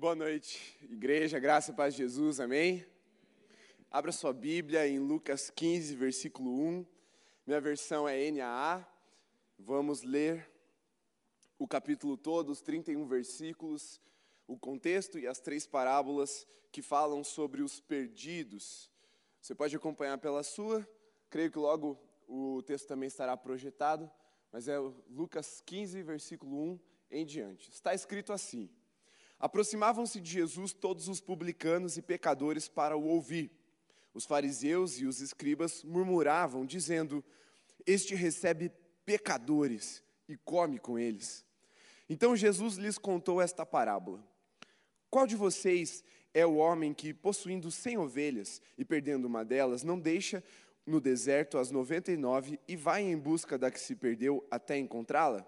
Boa noite, igreja, graça paz de Jesus, amém? Abra sua Bíblia em Lucas 15, versículo 1. Minha versão é NAA. Vamos ler o capítulo todo, os 31 versículos, o contexto e as três parábolas que falam sobre os perdidos. Você pode acompanhar pela sua, creio que logo o texto também estará projetado, mas é Lucas 15, versículo 1 em diante. Está escrito assim: Aproximavam-se de Jesus todos os publicanos e pecadores para o ouvir. Os fariseus e os escribas murmuravam, dizendo: Este recebe pecadores e come com eles. Então Jesus lhes contou esta parábola: Qual de vocês é o homem que, possuindo cem ovelhas e perdendo uma delas, não deixa no deserto as noventa e nove e vai em busca da que se perdeu até encontrá-la?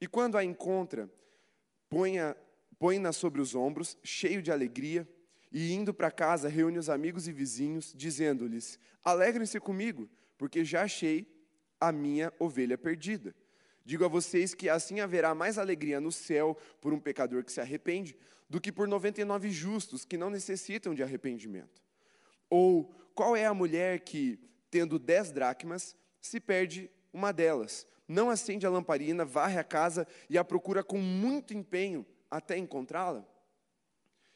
E quando a encontra, põe-na põe sobre os ombros, cheio de alegria, e indo para casa, reúne os amigos e vizinhos, dizendo-lhes: Alegrem-se comigo, porque já achei a minha ovelha perdida. Digo a vocês que assim haverá mais alegria no céu por um pecador que se arrepende, do que por 99 justos que não necessitam de arrependimento. Ou qual é a mulher que, tendo dez dracmas, se perde uma delas? Não acende a lamparina, varre a casa e a procura com muito empenho até encontrá-la?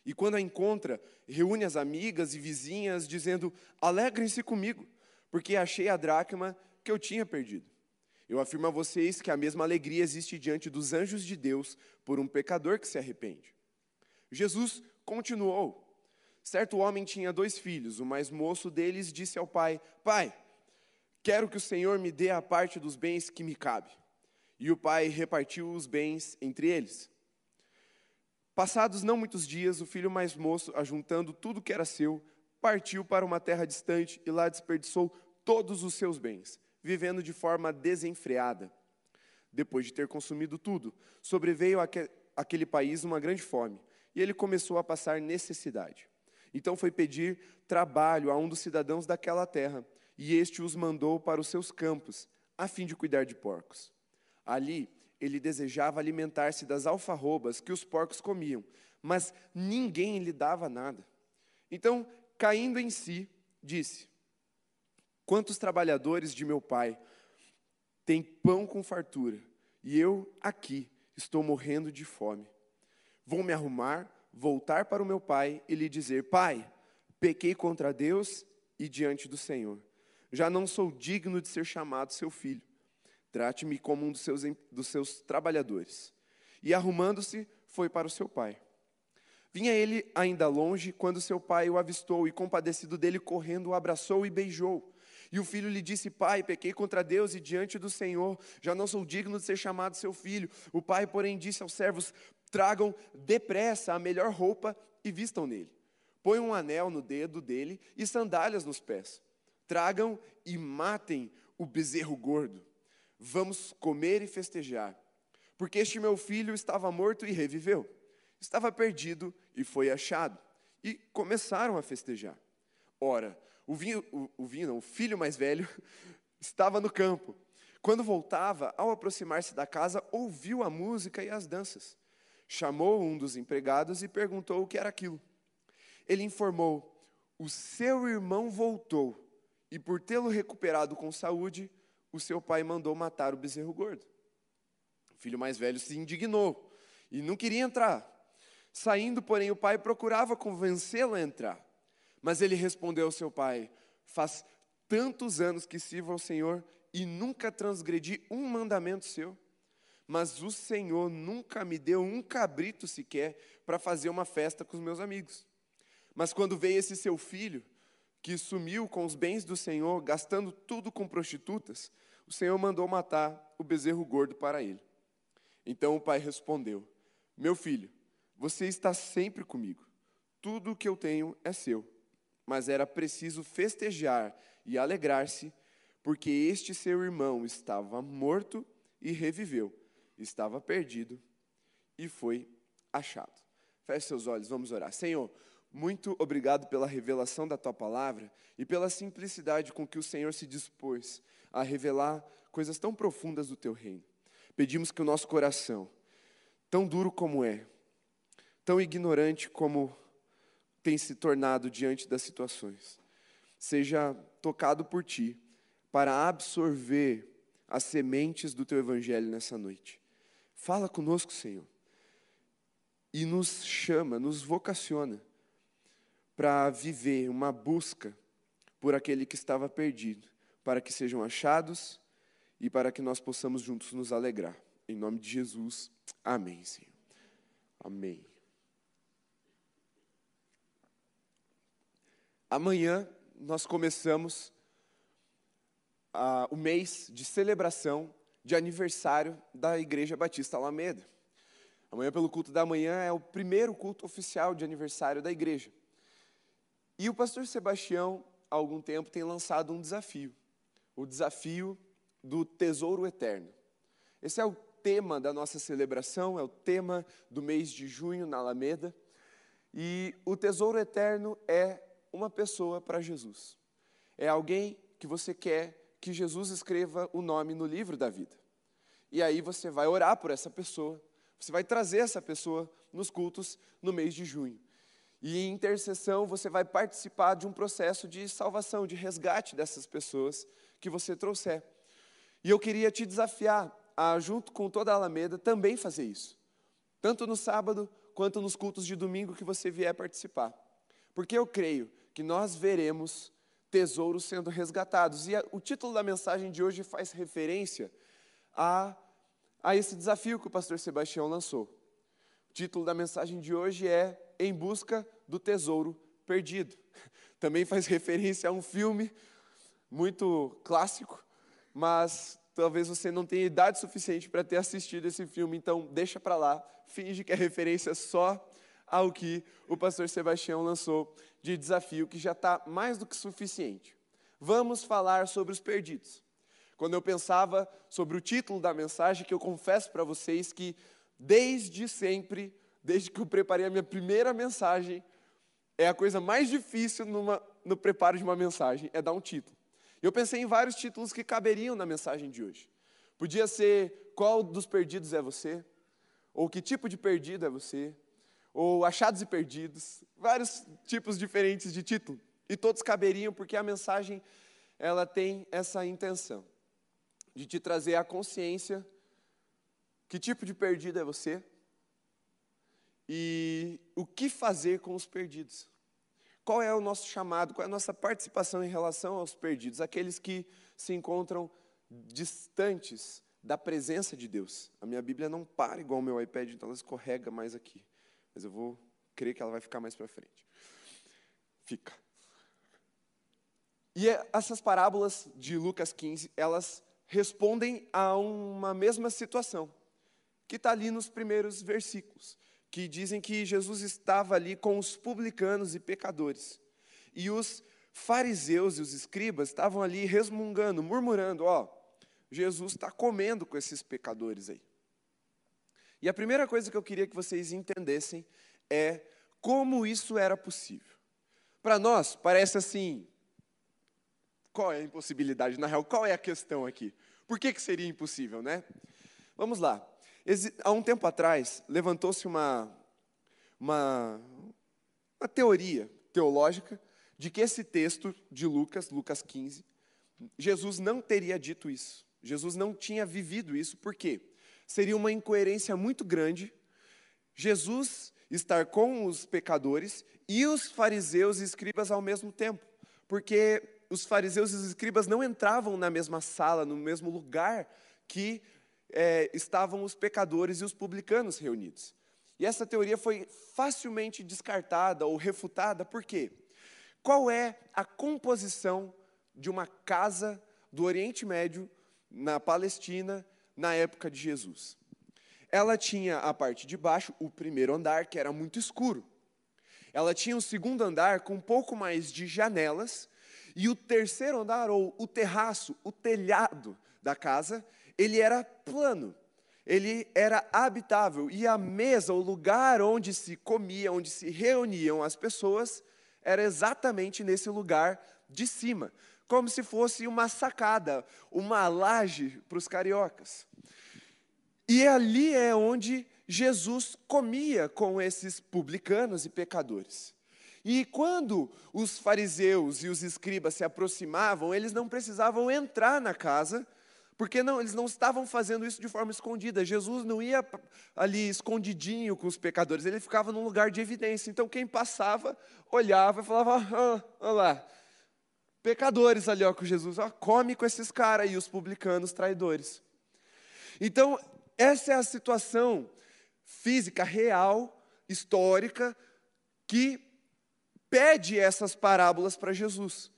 E quando a encontra, reúne as amigas e vizinhas, dizendo: Alegrem-se comigo, porque achei a dracma que eu tinha perdido. Eu afirmo a vocês que a mesma alegria existe diante dos anjos de Deus por um pecador que se arrepende. Jesus continuou. Certo homem tinha dois filhos. O mais moço deles disse ao pai: Pai, quero que o Senhor me dê a parte dos bens que me cabe. E o pai repartiu os bens entre eles. Passados não muitos dias, o filho mais moço, ajuntando tudo que era seu, partiu para uma terra distante e lá desperdiçou todos os seus bens, vivendo de forma desenfreada. Depois de ter consumido tudo, sobreveio àquele país uma grande fome, e ele começou a passar necessidade. Então foi pedir trabalho a um dos cidadãos daquela terra, e este os mandou para os seus campos, a fim de cuidar de porcos. Ali ele desejava alimentar-se das alfarrobas que os porcos comiam, mas ninguém lhe dava nada. Então, caindo em si, disse: Quantos trabalhadores de meu pai têm pão com fartura, e eu aqui estou morrendo de fome. Vou me arrumar, voltar para o meu pai e lhe dizer: Pai, pequei contra Deus e diante do Senhor. Já não sou digno de ser chamado seu filho. Trate-me como um dos seus, dos seus trabalhadores. E arrumando-se, foi para o seu pai. Vinha ele ainda longe, quando seu pai o avistou e, compadecido dele, correndo, o abraçou e beijou. E o filho lhe disse: Pai, pequei contra Deus e diante do Senhor, já não sou digno de ser chamado seu filho. O pai, porém, disse aos servos: Tragam depressa a melhor roupa e vistam nele. Põe um anel no dedo dele e sandálias nos pés. Tragam e matem o bezerro gordo Vamos comer e festejar, porque este meu filho estava morto e reviveu, estava perdido e foi achado. E começaram a festejar. Ora, o vinho, o, o vinho não, o filho mais velho estava no campo. Quando voltava, ao aproximar-se da casa, ouviu a música e as danças. Chamou um dos empregados e perguntou o que era aquilo. Ele informou: O seu irmão voltou, e por tê-lo recuperado com saúde, o seu pai mandou matar o bezerro gordo. O filho mais velho se indignou e não queria entrar. Saindo, porém, o pai procurava convencê-lo a entrar. Mas ele respondeu ao seu pai: Faz tantos anos que sirvo ao Senhor e nunca transgredi um mandamento seu. Mas o Senhor nunca me deu um cabrito sequer para fazer uma festa com os meus amigos. Mas quando veio esse seu filho, que sumiu com os bens do Senhor, gastando tudo com prostitutas, o Senhor mandou matar o bezerro gordo para ele. Então o pai respondeu: Meu filho, você está sempre comigo. Tudo o que eu tenho é seu. Mas era preciso festejar e alegrar-se, porque este seu irmão estava morto e reviveu, estava perdido e foi achado. Feche seus olhos, vamos orar. Senhor, muito obrigado pela revelação da tua palavra e pela simplicidade com que o Senhor se dispôs a revelar coisas tão profundas do teu reino. Pedimos que o nosso coração, tão duro como é, tão ignorante como tem se tornado diante das situações, seja tocado por ti para absorver as sementes do teu evangelho nessa noite. Fala conosco, Senhor, e nos chama, nos vocaciona para viver uma busca por aquele que estava perdido, para que sejam achados e para que nós possamos juntos nos alegrar. Em nome de Jesus, amém, Senhor. Amém. Amanhã nós começamos uh, o mês de celebração de aniversário da Igreja Batista Alameda. Amanhã, pelo culto da manhã, é o primeiro culto oficial de aniversário da igreja. E o pastor Sebastião, há algum tempo, tem lançado um desafio: o desafio do tesouro eterno. Esse é o tema da nossa celebração, é o tema do mês de junho na Alameda. E o tesouro eterno é uma pessoa para Jesus. É alguém que você quer que Jesus escreva o nome no livro da vida. E aí você vai orar por essa pessoa, você vai trazer essa pessoa nos cultos no mês de junho. E em intercessão você vai participar de um processo de salvação, de resgate dessas pessoas que você trouxer. E eu queria te desafiar a, junto com toda a Alameda, também fazer isso. Tanto no sábado quanto nos cultos de domingo que você vier participar. Porque eu creio que nós veremos tesouros sendo resgatados. E a, o título da mensagem de hoje faz referência a, a esse desafio que o pastor Sebastião lançou. Título da mensagem de hoje é Em Busca do Tesouro Perdido. Também faz referência a um filme muito clássico, mas talvez você não tenha idade suficiente para ter assistido esse filme, então deixa para lá, finge que é referência só ao que o pastor Sebastião lançou de desafio, que já está mais do que suficiente. Vamos falar sobre os perdidos. Quando eu pensava sobre o título da mensagem, que eu confesso para vocês que desde sempre, desde que eu preparei a minha primeira mensagem, é a coisa mais difícil numa, no preparo de uma mensagem, é dar um título. Eu pensei em vários títulos que caberiam na mensagem de hoje. Podia ser Qual dos perdidos é você? Ou Que tipo de perdido é você? Ou Achados e Perdidos. Vários tipos diferentes de título. E todos caberiam porque a mensagem ela tem essa intenção de te trazer a consciência que tipo de perdido é você e o que fazer com os perdidos. Qual é o nosso chamado, qual é a nossa participação em relação aos perdidos, aqueles que se encontram distantes da presença de Deus. A minha Bíblia não para igual o meu iPad, então ela escorrega mais aqui. Mas eu vou crer que ela vai ficar mais para frente. Fica. E é, essas parábolas de Lucas 15, elas respondem a uma mesma situação, que está ali nos primeiros versículos que dizem que Jesus estava ali com os publicanos e pecadores. E os fariseus e os escribas estavam ali resmungando, murmurando: Ó, Jesus está comendo com esses pecadores aí. E a primeira coisa que eu queria que vocês entendessem é como isso era possível. Para nós, parece assim: qual é a impossibilidade? Na real, qual é a questão aqui? Por que, que seria impossível, né? Vamos lá. Há um tempo atrás, levantou-se uma, uma, uma teoria teológica de que esse texto de Lucas, Lucas 15, Jesus não teria dito isso. Jesus não tinha vivido isso, por quê? Seria uma incoerência muito grande Jesus estar com os pecadores e os fariseus e escribas ao mesmo tempo, porque os fariseus e os escribas não entravam na mesma sala, no mesmo lugar que é, estavam os pecadores e os publicanos reunidos. E essa teoria foi facilmente descartada ou refutada, por quê? Qual é a composição de uma casa do Oriente Médio, na Palestina, na época de Jesus? Ela tinha a parte de baixo, o primeiro andar, que era muito escuro. Ela tinha o segundo andar com um pouco mais de janelas, e o terceiro andar, ou o terraço, o telhado da casa, ele era plano, ele era habitável, e a mesa, o lugar onde se comia, onde se reuniam as pessoas, era exatamente nesse lugar de cima, como se fosse uma sacada, uma laje para os cariocas. E ali é onde Jesus comia com esses publicanos e pecadores. E quando os fariseus e os escribas se aproximavam, eles não precisavam entrar na casa, porque não, eles não estavam fazendo isso de forma escondida. Jesus não ia ali escondidinho com os pecadores, ele ficava num lugar de evidência. Então quem passava, olhava e falava: ah, olha lá, pecadores ali ó, com Jesus, ó, come com esses caras aí, os publicanos traidores. Então, essa é a situação física, real, histórica, que pede essas parábolas para Jesus.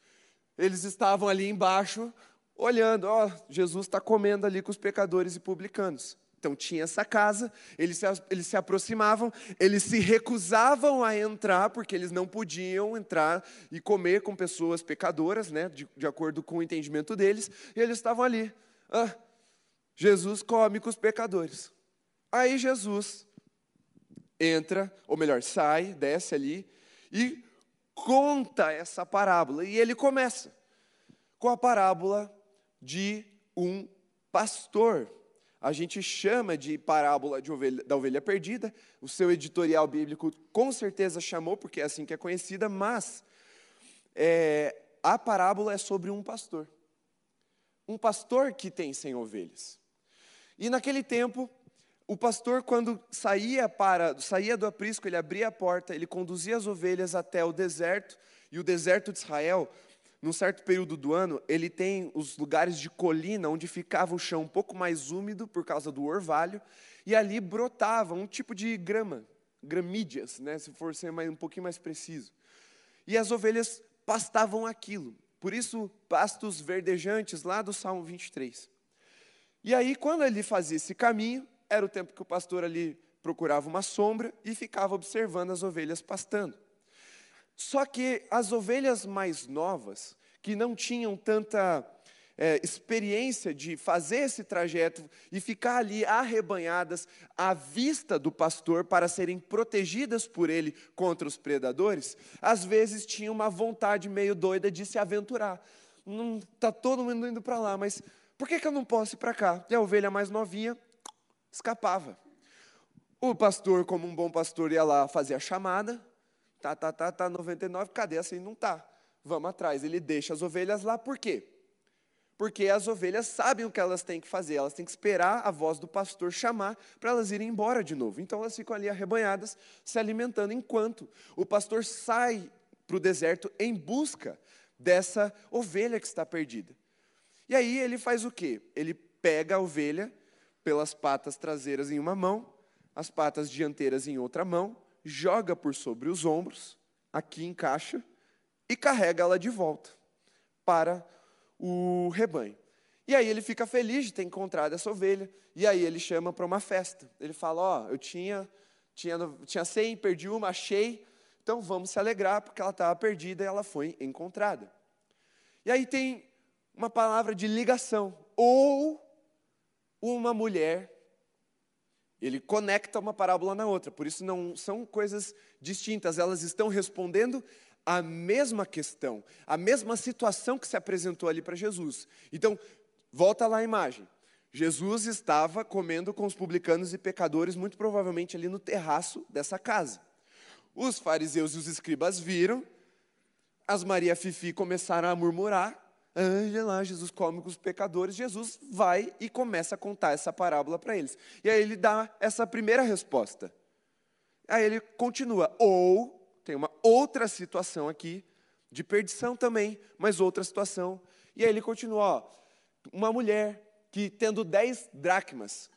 Eles estavam ali embaixo, olhando, ó, Jesus está comendo ali com os pecadores e publicanos. Então tinha essa casa, eles se, eles se aproximavam, eles se recusavam a entrar, porque eles não podiam entrar e comer com pessoas pecadoras, né, de, de acordo com o entendimento deles, e eles estavam ali. Ah, Jesus come com os pecadores. Aí Jesus entra, ou melhor, sai, desce ali e conta essa parábola. E ele começa com a parábola de um pastor. A gente chama de parábola de ovelha, da ovelha perdida. O seu editorial bíblico com certeza chamou, porque é assim que é conhecida, mas é, a parábola é sobre um pastor. Um pastor que tem cem ovelhas. E naquele tempo, o pastor, quando saía para saía do aprisco, ele abria a porta, ele conduzia as ovelhas até o deserto, e o deserto de Israel, num certo período do ano, ele tem os lugares de colina onde ficava o chão um pouco mais úmido por causa do orvalho, e ali brotava um tipo de grama, gramídeas, né, se for ser mais, um pouquinho mais preciso. E as ovelhas pastavam aquilo. Por isso, pastos verdejantes lá do Salmo 23. E aí, quando ele fazia esse caminho, era o tempo que o pastor ali procurava uma sombra e ficava observando as ovelhas pastando. Só que as ovelhas mais novas, que não tinham tanta é, experiência de fazer esse trajeto e ficar ali arrebanhadas à vista do pastor para serem protegidas por ele contra os predadores, às vezes tinham uma vontade meio doida de se aventurar. Não está todo mundo indo para lá, mas por que, que eu não posso ir para cá? E a ovelha mais novinha escapava. O pastor, como um bom pastor, ia lá fazer a chamada. Tá, tá, tá, tá, 99, cadê assim? Não tá. Vamos atrás. Ele deixa as ovelhas lá, por quê? Porque as ovelhas sabem o que elas têm que fazer, elas têm que esperar a voz do pastor chamar para elas irem embora de novo. Então elas ficam ali arrebanhadas, se alimentando, enquanto o pastor sai para o deserto em busca dessa ovelha que está perdida. E aí ele faz o quê? Ele pega a ovelha pelas patas traseiras em uma mão, as patas dianteiras em outra mão, joga por sobre os ombros, aqui encaixa, e carrega ela de volta para o rebanho. E aí ele fica feliz de ter encontrado essa ovelha, e aí ele chama para uma festa. Ele fala: Ó, oh, eu tinha, tinha, tinha 100, perdi uma, achei, então vamos se alegrar, porque ela estava perdida e ela foi encontrada. E aí tem uma palavra de ligação. Ou uma mulher, ele conecta uma parábola na outra, por isso não são coisas distintas, elas estão respondendo a mesma questão, a mesma situação que se apresentou ali para Jesus. Então, volta lá a imagem. Jesus estava comendo com os publicanos e pecadores, muito provavelmente ali no terraço dessa casa. Os fariseus e os escribas viram, as Maria Fifi começaram a murmurar, Anja lá, Jesus come com os pecadores. Jesus vai e começa a contar essa parábola para eles. E aí ele dá essa primeira resposta. Aí ele continua. Ou, tem uma outra situação aqui, de perdição também, mas outra situação. E aí ele continua. Ó, uma mulher que tendo dez dracmas.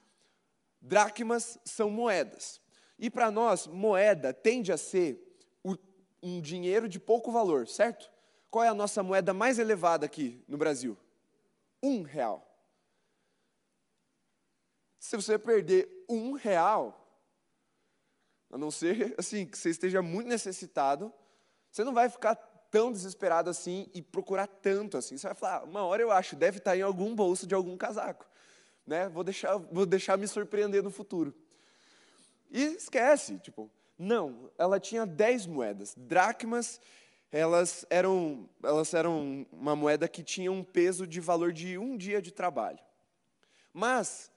Dracmas são moedas. E para nós, moeda tende a ser um dinheiro de pouco valor, certo? Qual é a nossa moeda mais elevada aqui no Brasil? Um real. Se você perder um real, a não ser assim que você esteja muito necessitado, você não vai ficar tão desesperado assim e procurar tanto assim. Você vai falar, ah, uma hora eu acho, deve estar em algum bolso de algum casaco, né? Vou deixar, vou deixar me surpreender no futuro. E esquece, tipo, não, ela tinha dez moedas, dracmas elas eram, elas eram uma moeda que tinha um peso de valor de um dia de trabalho. Mas,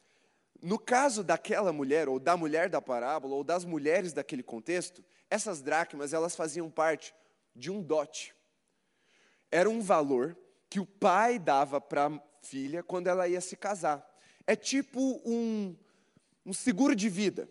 no caso daquela mulher, ou da mulher da parábola, ou das mulheres daquele contexto, essas dracmas, elas faziam parte de um dote. Era um valor que o pai dava para a filha quando ela ia se casar. É tipo um, um seguro de vida.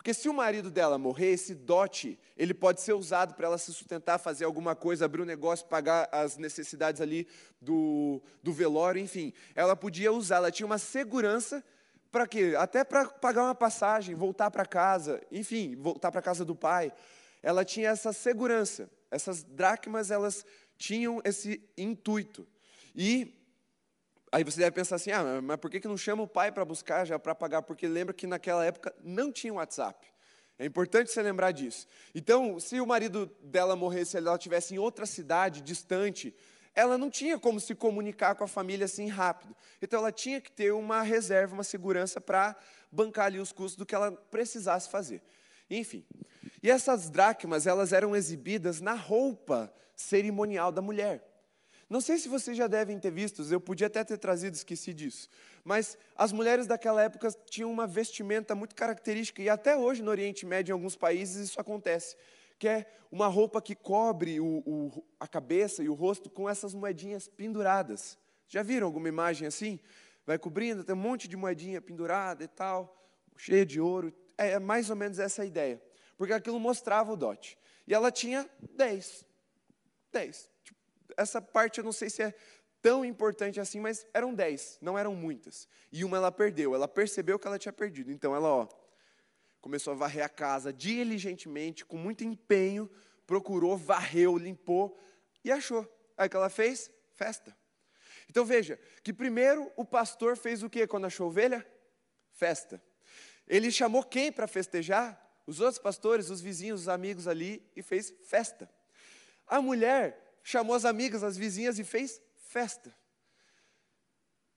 Porque se o marido dela morrer, esse dote, ele pode ser usado para ela se sustentar, fazer alguma coisa, abrir um negócio, pagar as necessidades ali do, do velório, enfim. Ela podia usar, ela tinha uma segurança para quê? Até para pagar uma passagem, voltar para casa, enfim, voltar para casa do pai. Ela tinha essa segurança. Essas dracmas, elas tinham esse intuito. E aí você deve pensar assim: ah, mas por que não chama o pai para buscar já para pagar? Porque lembra que naquela época não tinha WhatsApp. É importante você lembrar disso. Então, se o marido dela morresse, ela estivesse em outra cidade, distante, ela não tinha como se comunicar com a família assim rápido. Então ela tinha que ter uma reserva, uma segurança para bancar ali os custos do que ela precisasse fazer. Enfim. E essas dracmas, elas eram exibidas na roupa cerimonial da mulher. Não sei se vocês já devem ter visto, eu podia até ter trazido, esqueci disso. Mas as mulheres daquela época tinham uma vestimenta muito característica, e até hoje no Oriente Médio, em alguns países, isso acontece que é uma roupa que cobre o, o, a cabeça e o rosto com essas moedinhas penduradas. Já viram alguma imagem assim? Vai cobrindo, tem um monte de moedinha pendurada e tal, cheia de ouro. É, é mais ou menos essa a ideia. Porque aquilo mostrava o dote. E ela tinha dez. Dez. Essa parte eu não sei se é tão importante assim, mas eram dez, não eram muitas. E uma ela perdeu, ela percebeu que ela tinha perdido. Então ela, ó, começou a varrer a casa diligentemente, com muito empenho, procurou, varreu, limpou e achou. Aí o que ela fez? Festa. Então veja, que primeiro o pastor fez o que quando achou ovelha? Festa. Ele chamou quem para festejar? Os outros pastores, os vizinhos, os amigos ali e fez festa. A mulher chamou as amigas, as vizinhas e fez festa.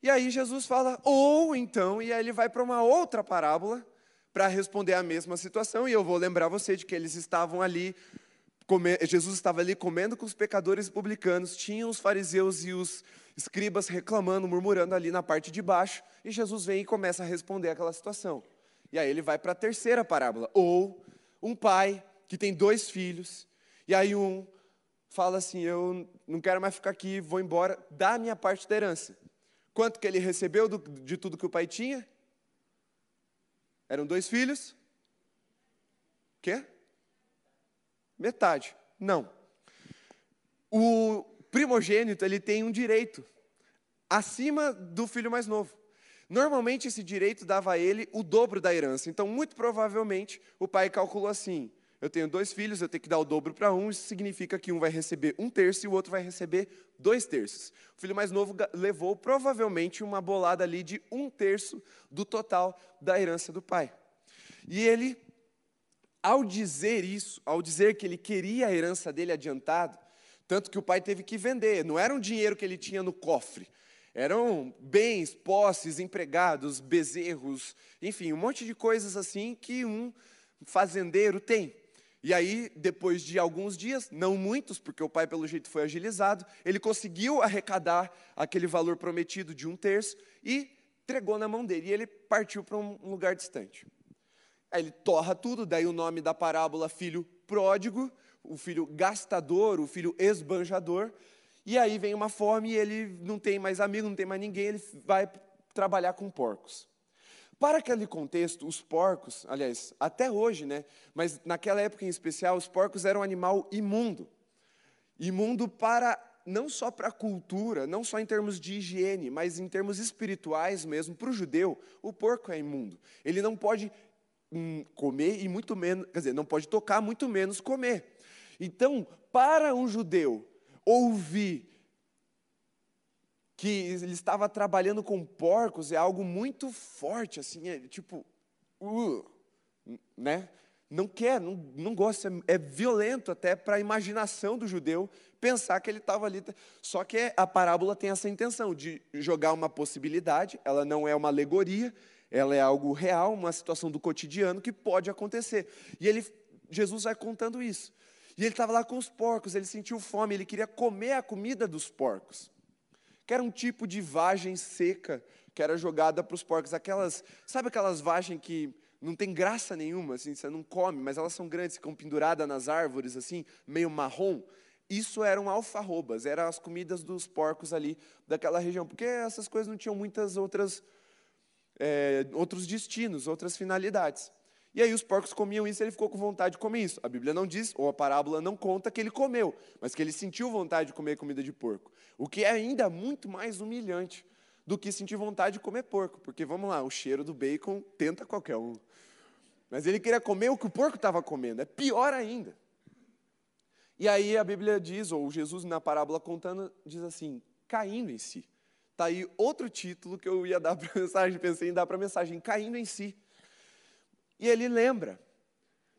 E aí Jesus fala, ou então, e aí ele vai para uma outra parábola, para responder à mesma situação, e eu vou lembrar você de que eles estavam ali, Jesus estava ali comendo com os pecadores publicanos, tinham os fariseus e os escribas reclamando, murmurando ali na parte de baixo, e Jesus vem e começa a responder aquela situação. E aí ele vai para a terceira parábola, ou um pai que tem dois filhos, e aí um fala assim: Eu não quero mais ficar aqui, vou embora, dá a minha parte da herança. Quanto que ele recebeu do, de tudo que o pai tinha? Eram dois filhos? Quê? Metade. Não. O primogênito, ele tem um direito acima do filho mais novo. Normalmente esse direito dava a ele o dobro da herança. Então, muito provavelmente, o pai calculou assim: eu tenho dois filhos, eu tenho que dar o dobro para um, isso significa que um vai receber um terço e o outro vai receber dois terços. O filho mais novo levou provavelmente uma bolada ali de um terço do total da herança do pai. E ele, ao dizer isso, ao dizer que ele queria a herança dele adiantado, tanto que o pai teve que vender, não era um dinheiro que ele tinha no cofre, eram bens, posses, empregados, bezerros, enfim, um monte de coisas assim que um fazendeiro tem. E aí, depois de alguns dias, não muitos, porque o pai, pelo jeito, foi agilizado, ele conseguiu arrecadar aquele valor prometido de um terço e entregou na mão dele. E ele partiu para um lugar distante. Aí ele torra tudo, daí o nome da parábola, filho pródigo, o filho gastador, o filho esbanjador. E aí vem uma fome e ele não tem mais amigo, não tem mais ninguém, ele vai trabalhar com porcos. Para aquele contexto, os porcos, aliás, até hoje, né? Mas naquela época em especial, os porcos eram um animal imundo. Imundo para não só para a cultura, não só em termos de higiene, mas em termos espirituais mesmo, para o judeu, o porco é imundo. Ele não pode hum, comer e muito menos, quer dizer, não pode tocar, muito menos comer. Então, para um judeu ouvir que ele estava trabalhando com porcos é algo muito forte, assim, é tipo, uh, né? Não quer, não, não gosta, é, é violento até para a imaginação do judeu pensar que ele estava ali. Só que a parábola tem essa intenção de jogar uma possibilidade, ela não é uma alegoria, ela é algo real, uma situação do cotidiano que pode acontecer. E ele, Jesus vai contando isso. E ele estava lá com os porcos, ele sentiu fome, ele queria comer a comida dos porcos. Que era um tipo de vagem seca que era jogada para os porcos. Aquelas, sabe aquelas vagens que não tem graça nenhuma, assim, você não come, mas elas são grandes, ficam penduradas nas árvores, assim, meio marrom. Isso eram alfarrobas, eram as comidas dos porcos ali daquela região, porque essas coisas não tinham muitas outras, é, outros destinos, outras finalidades. E aí os porcos comiam isso e ele ficou com vontade de comer isso. A Bíblia não diz, ou a parábola não conta que ele comeu, mas que ele sentiu vontade de comer comida de porco. O que é ainda muito mais humilhante do que sentir vontade de comer porco. Porque, vamos lá, o cheiro do bacon tenta qualquer um. Mas ele queria comer o que o porco estava comendo. É pior ainda. E aí a Bíblia diz, ou Jesus na parábola contando, diz assim: caindo em si. Está aí outro título que eu ia dar para a mensagem, pensei em dar para a mensagem: caindo em si. E ele lembra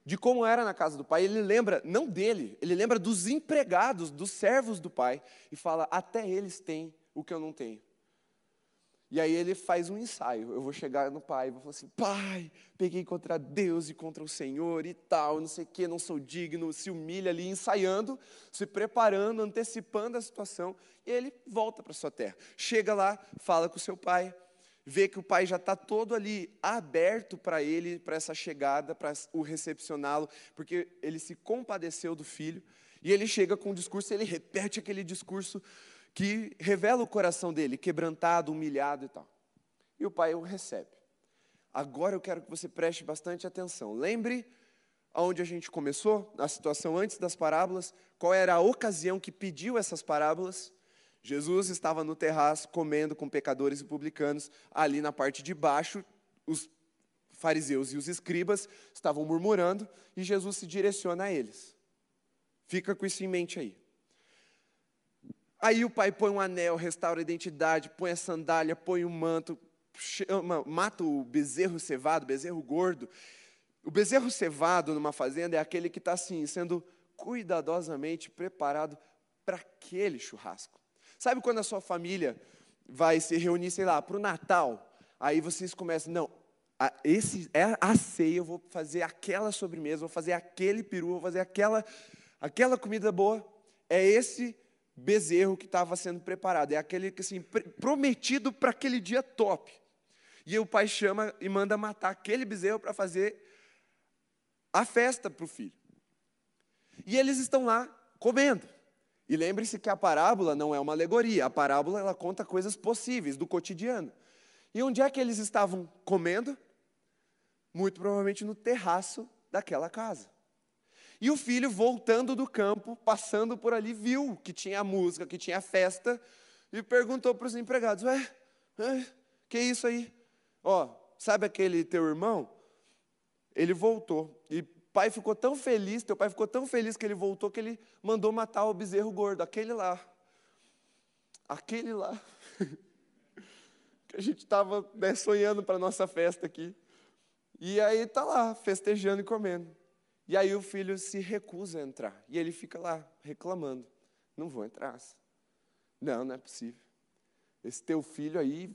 de como era na casa do pai, ele lembra, não dele, ele lembra dos empregados, dos servos do pai, e fala: até eles têm o que eu não tenho. E aí ele faz um ensaio. Eu vou chegar no pai e vou falar assim: Pai, peguei contra Deus e contra o Senhor e tal, não sei o que, não sou digno. Se humilha ali, ensaiando, se preparando, antecipando a situação. E ele volta para sua terra. Chega lá, fala com o seu pai, vê que o pai já está todo ali aberto para ele, para essa chegada, para o recepcioná-lo, porque ele se compadeceu do filho. E ele chega com um discurso, ele repete aquele discurso que revela o coração dele, quebrantado, humilhado e tal. E o pai o recebe. Agora eu quero que você preste bastante atenção. Lembre aonde a gente começou, na situação antes das parábolas, qual era a ocasião que pediu essas parábolas? Jesus estava no terraço comendo com pecadores e publicanos, ali na parte de baixo, os fariseus e os escribas estavam murmurando e Jesus se direciona a eles. Fica com isso em mente aí. Aí o pai põe um anel, restaura a identidade, põe a sandália, põe o um manto, chama, mata o bezerro cevado, bezerro gordo. O bezerro cevado numa fazenda é aquele que está assim, sendo cuidadosamente preparado para aquele churrasco. Sabe quando a sua família vai se reunir, sei lá, para o Natal? Aí vocês começam, não, a, esse é a ceia, eu vou fazer aquela sobremesa, vou fazer aquele peru, vou fazer aquela, aquela comida boa. É esse bezerro que estava sendo preparado. É aquele que assim, prometido para aquele dia top. E o pai chama e manda matar aquele bezerro para fazer a festa para o filho. E eles estão lá comendo. E lembre-se que a parábola não é uma alegoria, a parábola ela conta coisas possíveis do cotidiano. E onde é que eles estavam comendo? Muito provavelmente no terraço daquela casa. E o filho, voltando do campo, passando por ali, viu que tinha música, que tinha festa, e perguntou para os empregados: Ué, é, que é isso aí? Ó, sabe aquele teu irmão? Ele voltou. E pai ficou tão feliz, teu pai ficou tão feliz que ele voltou que ele mandou matar o bezerro gordo, aquele lá. Aquele lá. que a gente estava né, sonhando para a nossa festa aqui. E aí está lá, festejando e comendo. E aí o filho se recusa a entrar. E ele fica lá reclamando: Não vou entrar. Não, não é possível. Esse teu filho aí.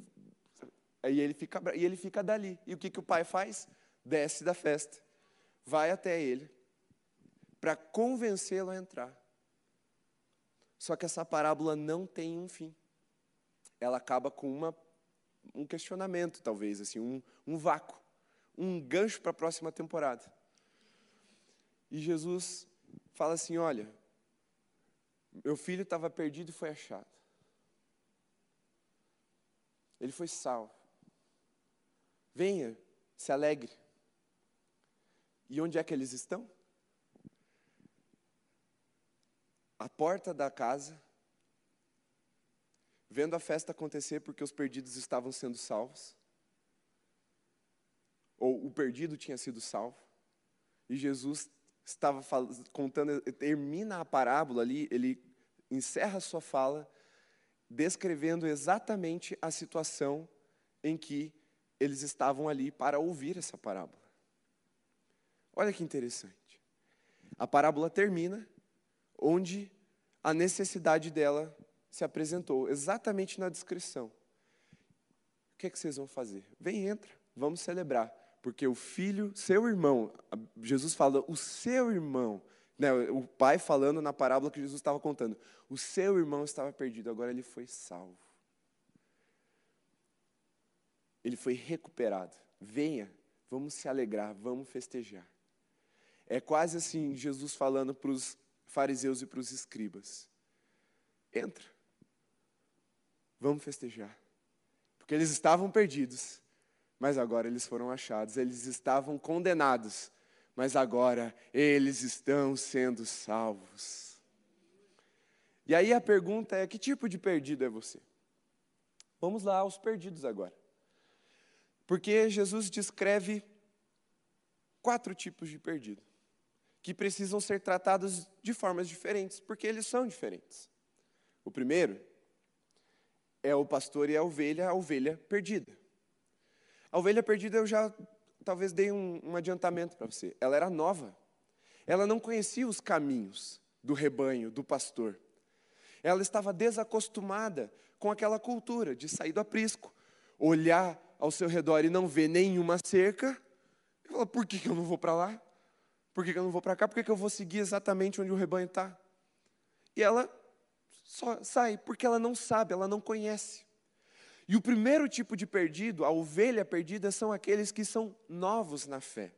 Aí ele fica, e ele fica dali. E o que, que o pai faz? Desce da festa, vai até ele, para convencê-lo a entrar. Só que essa parábola não tem um fim. Ela acaba com uma, um questionamento, talvez, assim, um, um vácuo, um gancho para a próxima temporada. E Jesus fala assim: Olha, meu filho estava perdido e foi achado. Ele foi salvo. Venha, se alegre. E onde é que eles estão? A porta da casa, vendo a festa acontecer porque os perdidos estavam sendo salvos. Ou o perdido tinha sido salvo. E Jesus estava contando, termina a parábola ali, ele encerra a sua fala descrevendo exatamente a situação em que eles estavam ali para ouvir essa parábola. Olha que interessante. A parábola termina onde a necessidade dela se apresentou, exatamente na descrição. O que é que vocês vão fazer? Vem, entra, vamos celebrar porque o filho, seu irmão, Jesus fala, o seu irmão, né, o pai falando na parábola que Jesus estava contando, o seu irmão estava perdido, agora ele foi salvo. ele foi recuperado. Venha, vamos se alegrar, vamos festejar. É quase assim Jesus falando para os fariseus e para os escribas: entra, vamos festejar. Porque eles estavam perdidos, mas agora eles foram achados, eles estavam condenados, mas agora eles estão sendo salvos. E aí a pergunta é: que tipo de perdido é você? Vamos lá aos perdidos agora. Porque Jesus descreve quatro tipos de perdido, que precisam ser tratados de formas diferentes, porque eles são diferentes. O primeiro é o pastor e a ovelha, a ovelha perdida. A ovelha perdida eu já talvez dei um, um adiantamento para você. Ela era nova. Ela não conhecia os caminhos do rebanho, do pastor. Ela estava desacostumada com aquela cultura de sair do aprisco, olhar ao seu redor e não vê nenhuma cerca, e fala: por que eu não vou para lá? Por que, eu não vou para cá? Por que, que eu vou seguir exatamente onde o rebanho está? E ela só sai, porque ela não sabe, ela não conhece. E o primeiro tipo de perdido, a ovelha perdida, são aqueles que são novos na fé.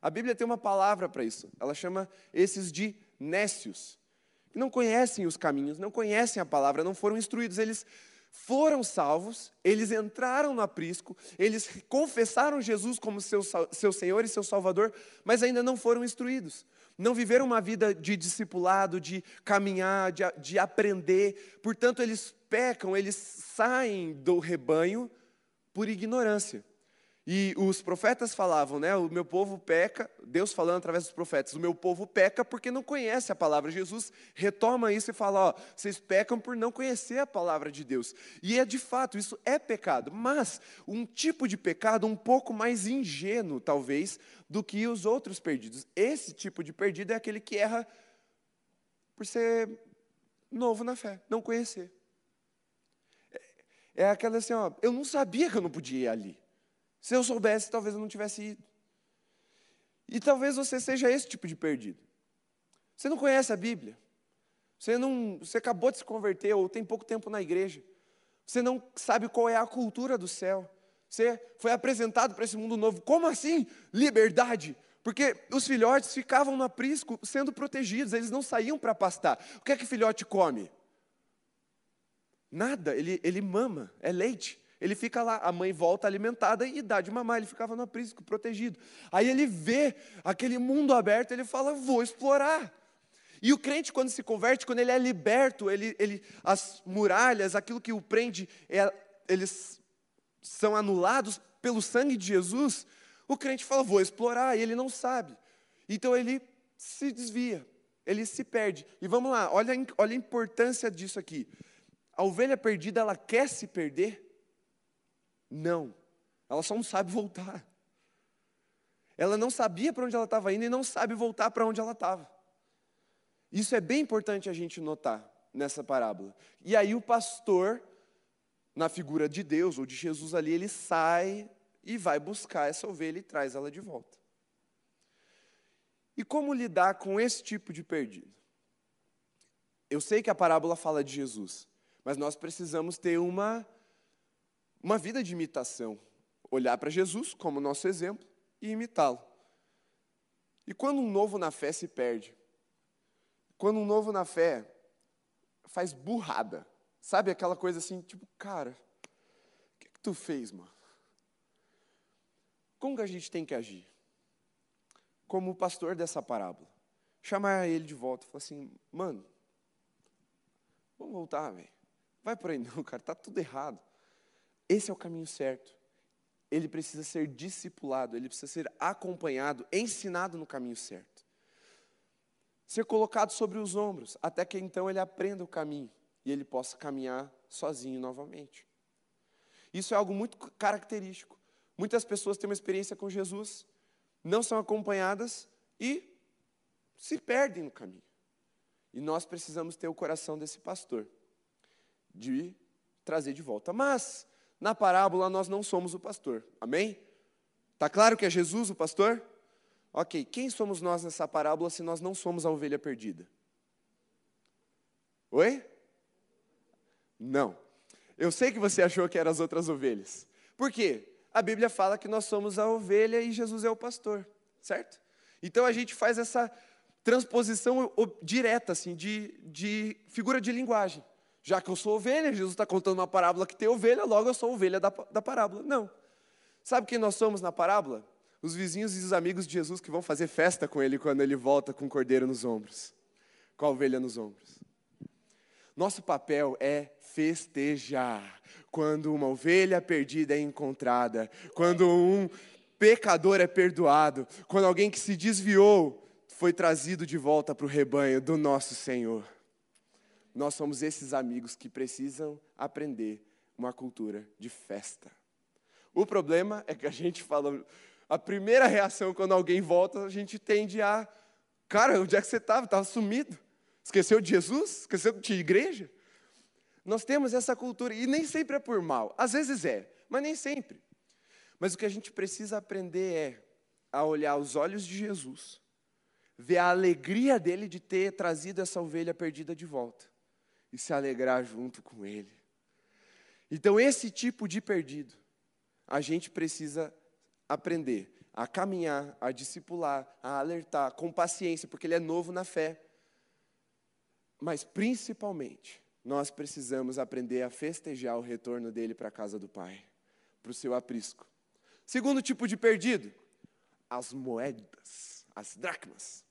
A Bíblia tem uma palavra para isso, ela chama esses de nécios, que não conhecem os caminhos, não conhecem a palavra, não foram instruídos, eles foram salvos, eles entraram no aprisco, eles confessaram Jesus como seu, seu Senhor e seu Salvador, mas ainda não foram instruídos. Não viveram uma vida de discipulado, de caminhar, de, de aprender. Portanto, eles pecam, eles saem do rebanho por ignorância. E os profetas falavam, né? O meu povo peca, Deus falando através dos profetas, o meu povo peca porque não conhece a palavra. Jesus retoma isso e fala: ó, vocês pecam por não conhecer a palavra de Deus. E é de fato, isso é pecado, mas um tipo de pecado um pouco mais ingênuo, talvez, do que os outros perdidos. Esse tipo de perdido é aquele que erra por ser novo na fé, não conhecer. É, é aquela assim, ó, eu não sabia que eu não podia ir ali. Se eu soubesse, talvez eu não tivesse ido. E talvez você seja esse tipo de perdido. Você não conhece a Bíblia. Você não, você acabou de se converter ou tem pouco tempo na igreja. Você não sabe qual é a cultura do céu. Você foi apresentado para esse mundo novo. Como assim? Liberdade. Porque os filhotes ficavam no aprisco sendo protegidos, eles não saíam para pastar. O que é que filhote come? Nada, ele, ele mama, é leite. Ele fica lá, a mãe volta alimentada e dá de mamar, ele ficava no aprisco, protegido. Aí ele vê aquele mundo aberto, ele fala, vou explorar. E o crente, quando se converte, quando ele é liberto, ele, ele, as muralhas, aquilo que o prende, é, eles são anulados pelo sangue de Jesus, o crente fala, vou explorar, e ele não sabe. Então ele se desvia, ele se perde. E vamos lá, olha, olha a importância disso aqui. A ovelha perdida, ela quer se perder? Não. Ela só não sabe voltar. Ela não sabia para onde ela estava indo e não sabe voltar para onde ela estava. Isso é bem importante a gente notar nessa parábola. E aí o pastor, na figura de Deus ou de Jesus ali, ele sai e vai buscar essa ovelha e traz ela de volta. E como lidar com esse tipo de perdido? Eu sei que a parábola fala de Jesus, mas nós precisamos ter uma uma vida de imitação. Olhar para Jesus como nosso exemplo e imitá-lo. E quando um novo na fé se perde, quando um novo na fé faz burrada, sabe aquela coisa assim, tipo, cara, o que, que tu fez, mano? Como que a gente tem que agir? Como o pastor dessa parábola. Chamar ele de volta e falar assim, mano, vamos voltar, velho. Vai por aí não, cara, tá tudo errado. Esse é o caminho certo. Ele precisa ser discipulado, ele precisa ser acompanhado, ensinado no caminho certo. Ser colocado sobre os ombros, até que então ele aprenda o caminho e ele possa caminhar sozinho novamente. Isso é algo muito característico. Muitas pessoas têm uma experiência com Jesus, não são acompanhadas e se perdem no caminho. E nós precisamos ter o coração desse pastor, de trazer de volta. Mas, na parábola, nós não somos o pastor. Amém? Está claro que é Jesus o pastor? Ok, quem somos nós nessa parábola se nós não somos a ovelha perdida? Oi? Não. Eu sei que você achou que eram as outras ovelhas. Por quê? a Bíblia fala que nós somos a ovelha e Jesus é o pastor, certo? Então a gente faz essa transposição direta, assim, de, de figura de linguagem. Já que eu sou ovelha, Jesus está contando uma parábola que tem ovelha, logo eu sou ovelha da, da parábola. Não. Sabe quem nós somos na parábola? Os vizinhos e os amigos de Jesus que vão fazer festa com ele quando ele volta com o cordeiro nos ombros, com a ovelha nos ombros. Nosso papel é festejar quando uma ovelha perdida é encontrada, quando um pecador é perdoado, quando alguém que se desviou foi trazido de volta para o rebanho do nosso Senhor. Nós somos esses amigos que precisam aprender uma cultura de festa. O problema é que a gente fala, a primeira reação quando alguém volta, a gente tende a, cara, onde é que você estava? Estava sumido. Esqueceu de Jesus? Esqueceu de igreja? Nós temos essa cultura, e nem sempre é por mal. Às vezes é, mas nem sempre. Mas o que a gente precisa aprender é a olhar os olhos de Jesus, ver a alegria dele de ter trazido essa ovelha perdida de volta e se alegrar junto com ele. Então, esse tipo de perdido, a gente precisa aprender a caminhar, a discipular, a alertar com paciência, porque ele é novo na fé. Mas, principalmente, nós precisamos aprender a festejar o retorno dele para a casa do Pai, para o seu aprisco. Segundo tipo de perdido, as moedas, as dracmas.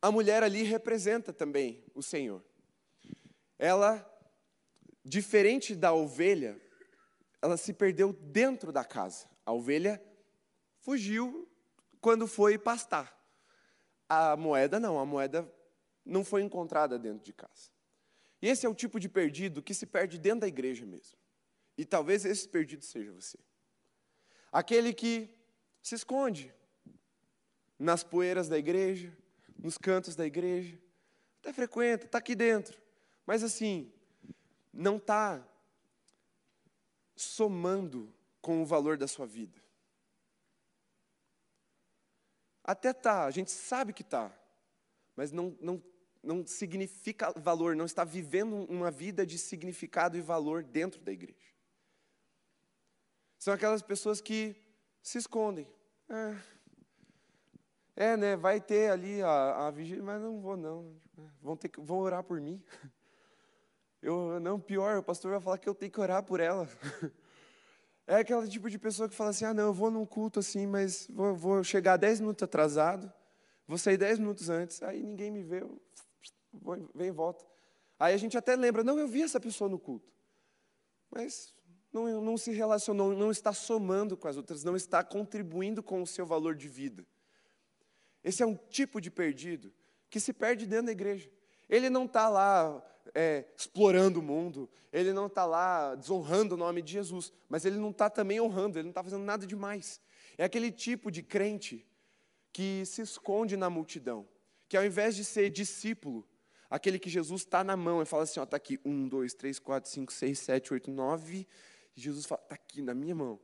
A mulher ali representa também o Senhor. Ela, diferente da ovelha, ela se perdeu dentro da casa. A ovelha fugiu quando foi pastar. A moeda não, a moeda não foi encontrada dentro de casa. E esse é o tipo de perdido que se perde dentro da igreja mesmo. E talvez esse perdido seja você. Aquele que se esconde nas poeiras da igreja, nos cantos da igreja, até frequenta, está aqui dentro, mas assim, não está somando com o valor da sua vida. Até tá, a gente sabe que tá, mas não, não, não significa valor, não está vivendo uma vida de significado e valor dentro da igreja. São aquelas pessoas que se escondem. É, é né, vai ter ali a, a vigília, mas não vou não. Vão, ter, vão orar por mim. Eu, não, pior, o pastor vai falar que eu tenho que orar por ela. É aquele tipo de pessoa que fala assim: ah, não, eu vou num culto assim, mas vou, vou chegar dez minutos atrasado, vou sair dez minutos antes, aí ninguém me vê, eu vem e volta. Aí a gente até lembra: não, eu vi essa pessoa no culto, mas não, não se relacionou, não está somando com as outras, não está contribuindo com o seu valor de vida. Esse é um tipo de perdido que se perde dentro da igreja. Ele não está lá é, explorando o mundo, ele não está lá desonrando o nome de Jesus, mas ele não está também honrando, ele não está fazendo nada demais. É aquele tipo de crente que se esconde na multidão, que ao invés de ser discípulo, aquele que Jesus está na mão e fala assim: está aqui, um, dois, três, quatro, cinco, seis, sete, oito, nove, Jesus fala: está aqui na minha mão.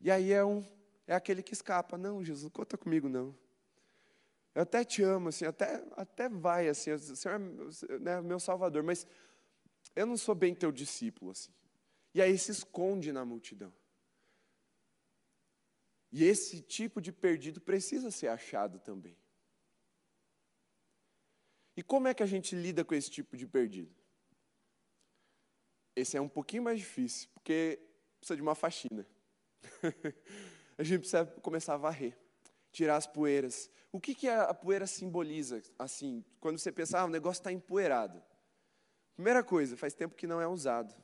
E aí é, um, é aquele que escapa: não, Jesus, conta comigo não. Eu até te amo, assim, até, até vai, assim, o Senhor é né, meu Salvador, mas eu não sou bem teu discípulo, assim. E aí se esconde na multidão. E esse tipo de perdido precisa ser achado também. E como é que a gente lida com esse tipo de perdido? Esse é um pouquinho mais difícil, porque precisa de uma faxina. a gente precisa começar a varrer tirar as poeiras. O que, que a poeira simboliza, assim, quando você pensa, ah, o negócio está empoeirado? Primeira coisa, faz tempo que não é usado.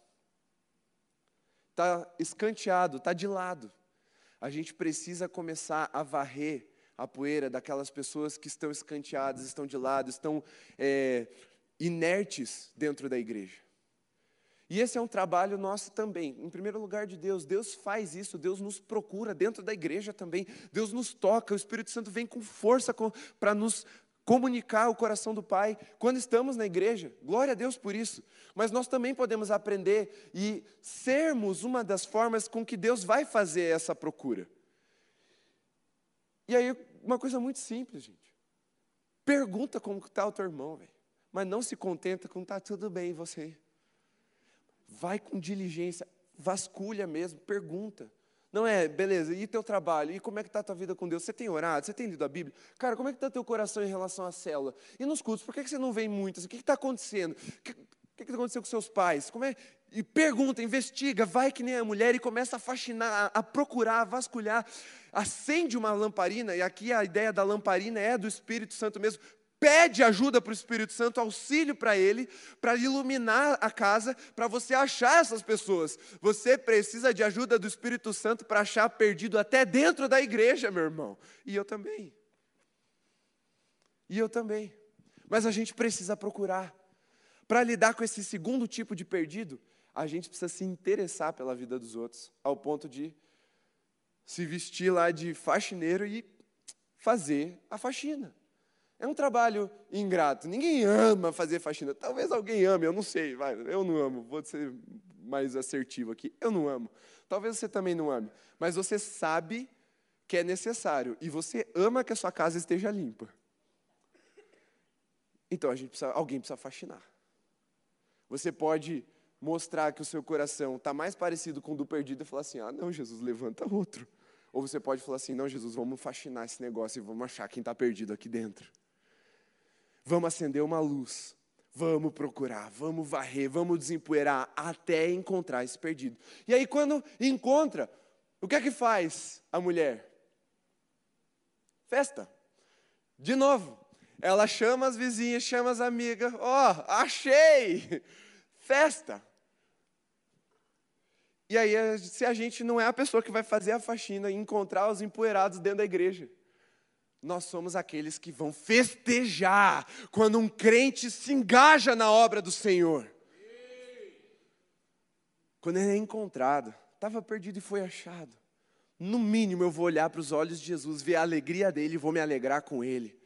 Está escanteado, está de lado. A gente precisa começar a varrer a poeira daquelas pessoas que estão escanteadas, estão de lado, estão é, inertes dentro da igreja. E esse é um trabalho nosso também, em primeiro lugar de Deus. Deus faz isso, Deus nos procura dentro da igreja também. Deus nos toca, o Espírito Santo vem com força para nos comunicar o coração do Pai quando estamos na igreja. Glória a Deus por isso. Mas nós também podemos aprender e sermos uma das formas com que Deus vai fazer essa procura. E aí, uma coisa muito simples, gente. Pergunta como está o teu irmão. Mas não se contenta com está tudo bem você. Vai com diligência, vasculha mesmo, pergunta. Não é, beleza, e teu trabalho? E como é que está a tua vida com Deus? Você tem orado? Você tem lido a Bíblia? Cara, como é que está teu coração em relação à célula? E nos cultos, por que você não vem muito? O que está acontecendo? O que, o que aconteceu com seus pais? Como é? E pergunta, investiga, vai que nem a mulher e começa a fascinar, a, a procurar, a vasculhar. Acende uma lamparina, e aqui a ideia da lamparina é do Espírito Santo mesmo pede ajuda para o Espírito Santo, auxílio para ele, para iluminar a casa, para você achar essas pessoas. Você precisa de ajuda do Espírito Santo para achar perdido até dentro da igreja, meu irmão. E eu também. E eu também. Mas a gente precisa procurar. Para lidar com esse segundo tipo de perdido, a gente precisa se interessar pela vida dos outros, ao ponto de se vestir lá de faxineiro e fazer a faxina. É um trabalho ingrato. Ninguém ama fazer faxina. Talvez alguém ame, eu não sei. Vai, eu não amo. Vou ser mais assertivo aqui. Eu não amo. Talvez você também não ame. Mas você sabe que é necessário. E você ama que a sua casa esteja limpa. Então a gente precisa, alguém precisa faxinar. Você pode mostrar que o seu coração está mais parecido com o do perdido e falar assim: ah, não, Jesus, levanta outro. Ou você pode falar assim: não, Jesus, vamos faxinar esse negócio e vamos achar quem está perdido aqui dentro. Vamos acender uma luz. Vamos procurar, vamos varrer, vamos desempoeirar até encontrar esse perdido. E aí, quando encontra, o que é que faz a mulher? Festa. De novo, ela chama as vizinhas, chama as amigas. Ó, oh, achei! Festa. E aí, se a gente não é a pessoa que vai fazer a faxina e encontrar os empoeirados dentro da igreja, nós somos aqueles que vão festejar quando um crente se engaja na obra do Senhor. Quando ele é encontrado, estava perdido e foi achado. No mínimo, eu vou olhar para os olhos de Jesus, ver a alegria dele e vou me alegrar com ele.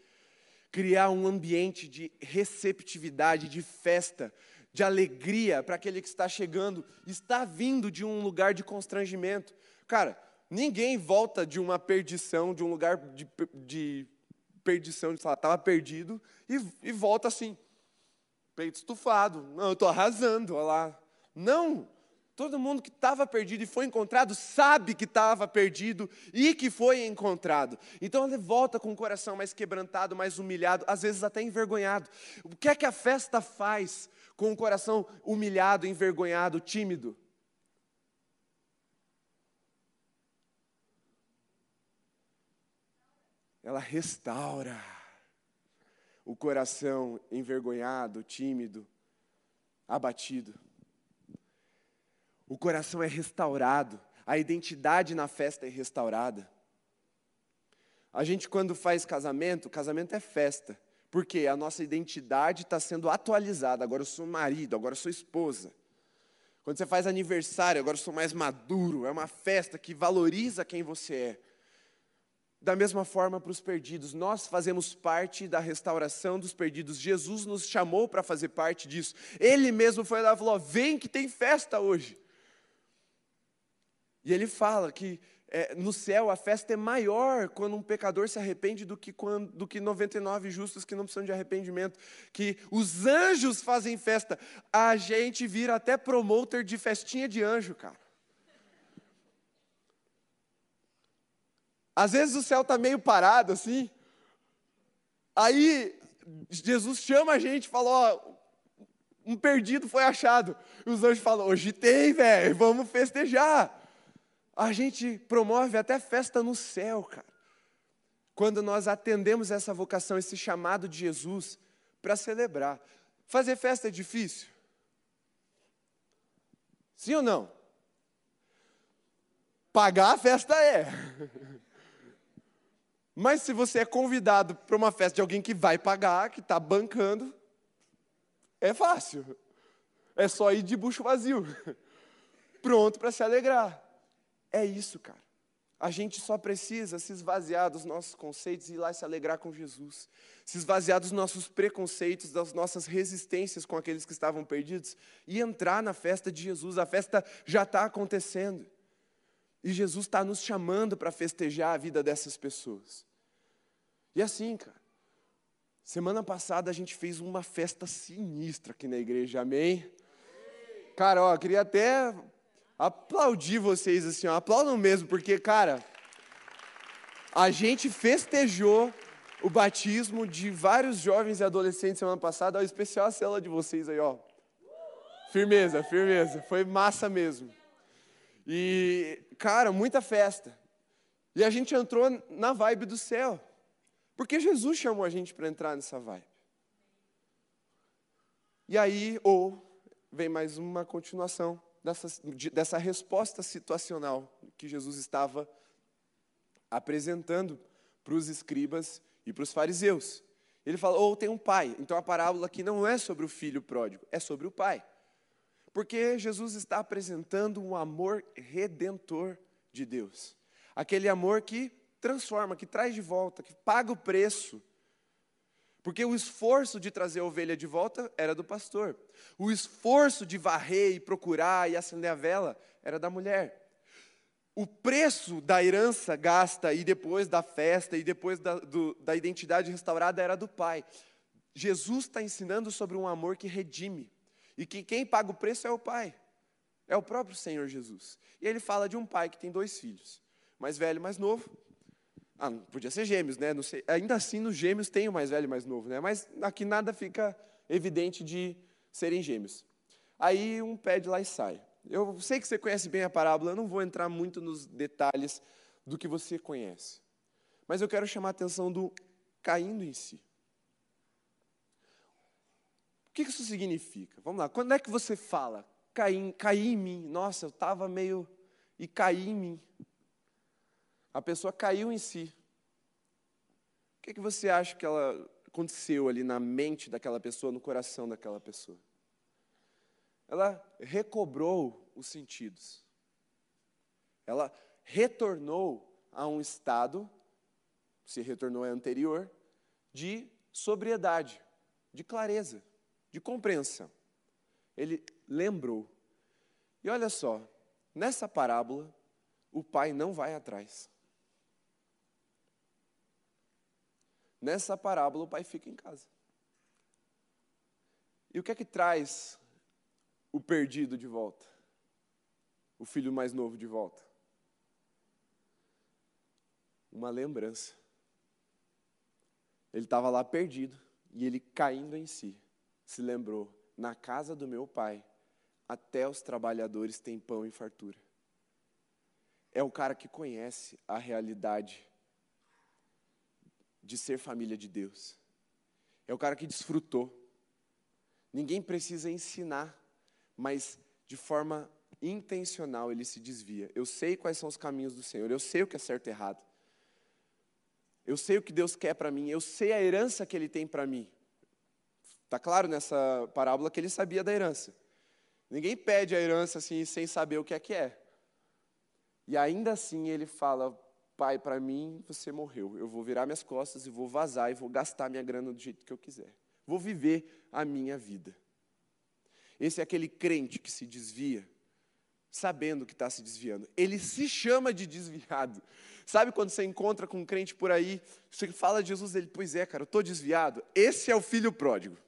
Criar um ambiente de receptividade, de festa, de alegria para aquele que está chegando, está vindo de um lugar de constrangimento. Cara, Ninguém volta de uma perdição, de um lugar de, de perdição, de estava perdido, e, e volta assim, peito estufado. Não, eu estou arrasando, olha lá. Não, todo mundo que estava perdido e foi encontrado sabe que estava perdido e que foi encontrado. Então ele volta com o coração mais quebrantado, mais humilhado, às vezes até envergonhado. O que é que a festa faz com o coração humilhado, envergonhado, tímido? Ela restaura o coração envergonhado, tímido, abatido. O coração é restaurado, a identidade na festa é restaurada. A gente, quando faz casamento, casamento é festa, porque a nossa identidade está sendo atualizada. Agora eu sou marido, agora eu sou esposa. Quando você faz aniversário, agora eu sou mais maduro. É uma festa que valoriza quem você é. Da mesma forma para os perdidos, nós fazemos parte da restauração dos perdidos. Jesus nos chamou para fazer parte disso. Ele mesmo foi lá e falou: Vem que tem festa hoje. E ele fala que é, no céu a festa é maior quando um pecador se arrepende do que, quando, do que 99 justos que não precisam de arrependimento. Que os anjos fazem festa. A gente vira até promoter de festinha de anjo, cara. Às vezes o céu está meio parado assim. Aí Jesus chama a gente e fala: Ó, um perdido foi achado. E os anjos falam: Hoje tem, velho, vamos festejar. A gente promove até festa no céu, cara. Quando nós atendemos essa vocação, esse chamado de Jesus para celebrar. Fazer festa é difícil? Sim ou não? Pagar a festa é. Mas se você é convidado para uma festa de alguém que vai pagar, que está bancando, é fácil. É só ir de bucho vazio, pronto para se alegrar. É isso, cara. A gente só precisa se esvaziar dos nossos conceitos e ir lá se alegrar com Jesus. Se esvaziar dos nossos preconceitos, das nossas resistências com aqueles que estavam perdidos e entrar na festa de Jesus. A festa já está acontecendo. E Jesus está nos chamando para festejar a vida dessas pessoas. E assim, cara, semana passada a gente fez uma festa sinistra aqui na igreja, amém? Cara, ó, queria até aplaudir vocês assim, ó, aplaudam mesmo, porque, cara, a gente festejou o batismo de vários jovens e adolescentes semana passada, ó, especial a cela de vocês aí, ó. Firmeza, firmeza, foi massa mesmo. E, cara, muita festa. E a gente entrou na vibe do céu. Porque Jesus chamou a gente para entrar nessa vibe. E aí, ou vem mais uma continuação dessa, dessa resposta situacional que Jesus estava apresentando para os escribas e para os fariseus. Ele fala, ou tem um pai. Então a parábola aqui não é sobre o filho pródigo, é sobre o pai. Porque Jesus está apresentando um amor redentor de Deus. Aquele amor que transforma, que traz de volta, que paga o preço porque o esforço de trazer a ovelha de volta era do pastor. O esforço de varrer e procurar e acender a vela era da mulher. O preço da herança gasta e depois da festa e depois da, do, da identidade restaurada era do pai. Jesus está ensinando sobre um amor que redime. E que quem paga o preço é o pai. É o próprio Senhor Jesus. E ele fala de um pai que tem dois filhos, mais velho mais novo. Ah, podia ser gêmeos, né? Ainda assim, nos gêmeos tem o mais velho e o mais novo, né? Mas aqui nada fica evidente de serem gêmeos. Aí um pede lá e sai. Eu sei que você conhece bem a parábola, eu não vou entrar muito nos detalhes do que você conhece. Mas eu quero chamar a atenção do caindo em si. O que isso significa? Vamos lá, quando é que você fala, caí, caí em mim? Nossa, eu estava meio. e caí em mim. A pessoa caiu em si. O que, que você acha que ela aconteceu ali na mente daquela pessoa, no coração daquela pessoa? Ela recobrou os sentidos. Ela retornou a um estado, se retornou é anterior, de sobriedade, de clareza, de compreensão. Ele lembrou. E olha só, nessa parábola, o pai não vai atrás. Nessa parábola, o pai fica em casa. E o que é que traz o perdido de volta? O filho mais novo de volta? Uma lembrança. Ele estava lá perdido e ele caindo em si, se lembrou: na casa do meu pai, até os trabalhadores têm pão e fartura. É o cara que conhece a realidade de ser família de Deus. É o cara que desfrutou. Ninguém precisa ensinar, mas de forma intencional ele se desvia. Eu sei quais são os caminhos do Senhor, eu sei o que é certo e errado. Eu sei o que Deus quer para mim, eu sei a herança que Ele tem para mim. Está claro nessa parábola que ele sabia da herança. Ninguém pede a herança assim sem saber o que é que é. E ainda assim ele fala: pai, para mim você morreu. Eu vou virar minhas costas e vou vazar e vou gastar minha grana do jeito que eu quiser. Vou viver a minha vida. Esse é aquele crente que se desvia, sabendo que está se desviando. Ele se chama de desviado. Sabe quando você encontra com um crente por aí, você fala de Jesus, ele, pois é, cara, eu estou desviado. Esse é o filho pródigo.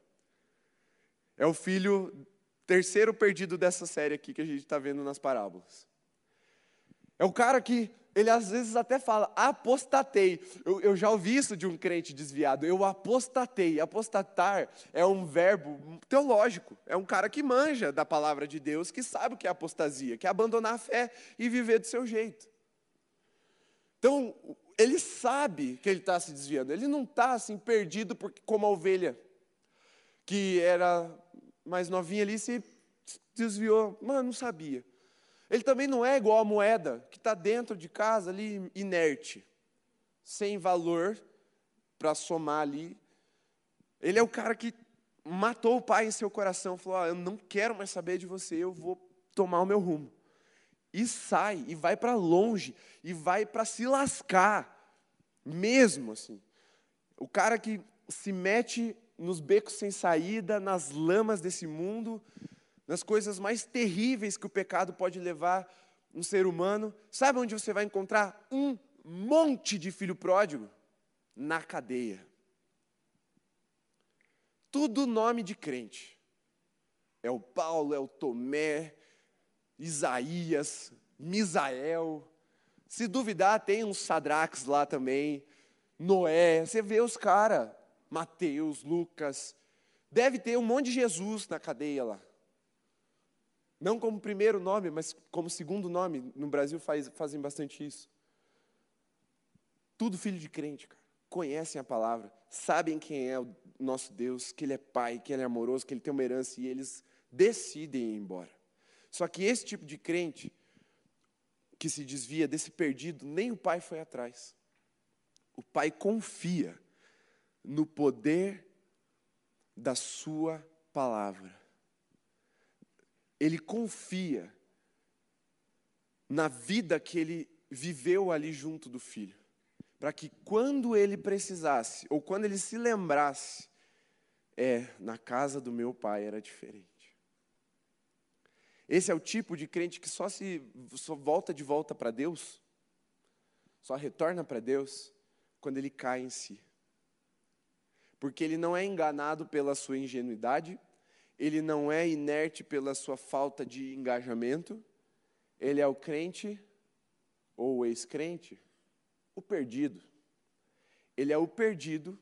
É o filho terceiro perdido dessa série aqui que a gente está vendo nas parábolas. É o cara que ele às vezes até fala, apostatei. Eu, eu, já ouvi isso de um crente desviado, eu apostatei. Apostatar é um verbo teológico, é um cara que manja da palavra de Deus, que sabe o que é apostasia, que é abandonar a fé e viver do seu jeito. Então, ele sabe que ele está se desviando, ele não está assim perdido porque, como a ovelha, que era mais novinha ali, se desviou, mano, não sabia. Ele também não é igual a moeda que está dentro de casa ali inerte, sem valor para somar ali. Ele é o cara que matou o pai em seu coração, falou: ah, Eu não quero mais saber de você, eu vou tomar o meu rumo. E sai, e vai para longe, e vai para se lascar, mesmo assim. O cara que se mete nos becos sem saída, nas lamas desse mundo, nas coisas mais terríveis que o pecado pode levar um ser humano. Sabe onde você vai encontrar um monte de filho pródigo? Na cadeia. Tudo nome de crente. É o Paulo, é o Tomé, Isaías, Misael. Se duvidar, tem uns Sadraques lá também. Noé, você vê os caras. Mateus, Lucas. Deve ter um monte de Jesus na cadeia lá. Não como primeiro nome, mas como segundo nome. No Brasil faz, fazem bastante isso. Tudo filho de crente, cara. Conhecem a palavra, sabem quem é o nosso Deus, que Ele é Pai, que Ele é amoroso, que Ele tem uma herança e eles decidem ir embora. Só que esse tipo de crente que se desvia desse perdido, nem o pai foi atrás. O pai confia no poder da sua palavra. Ele confia na vida que ele viveu ali junto do filho, para que quando ele precisasse, ou quando ele se lembrasse, é, na casa do meu pai era diferente. Esse é o tipo de crente que só se só volta de volta para Deus, só retorna para Deus quando ele cai em si. Porque ele não é enganado pela sua ingenuidade, ele não é inerte pela sua falta de engajamento, ele é o crente ou o ex-crente, o perdido. Ele é o perdido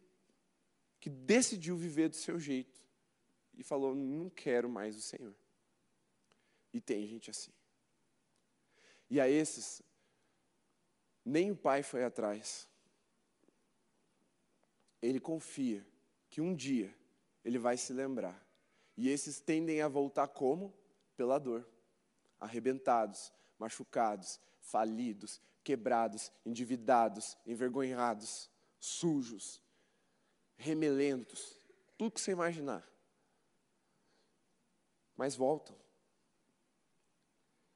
que decidiu viver do seu jeito e falou: Não quero mais o Senhor. E tem gente assim. E a esses, nem o pai foi atrás. Ele confia que um dia ele vai se lembrar. E esses tendem a voltar como? Pela dor. Arrebentados, machucados, falidos, quebrados, endividados, envergonhados, sujos, remelentos, tudo que você imaginar. Mas voltam.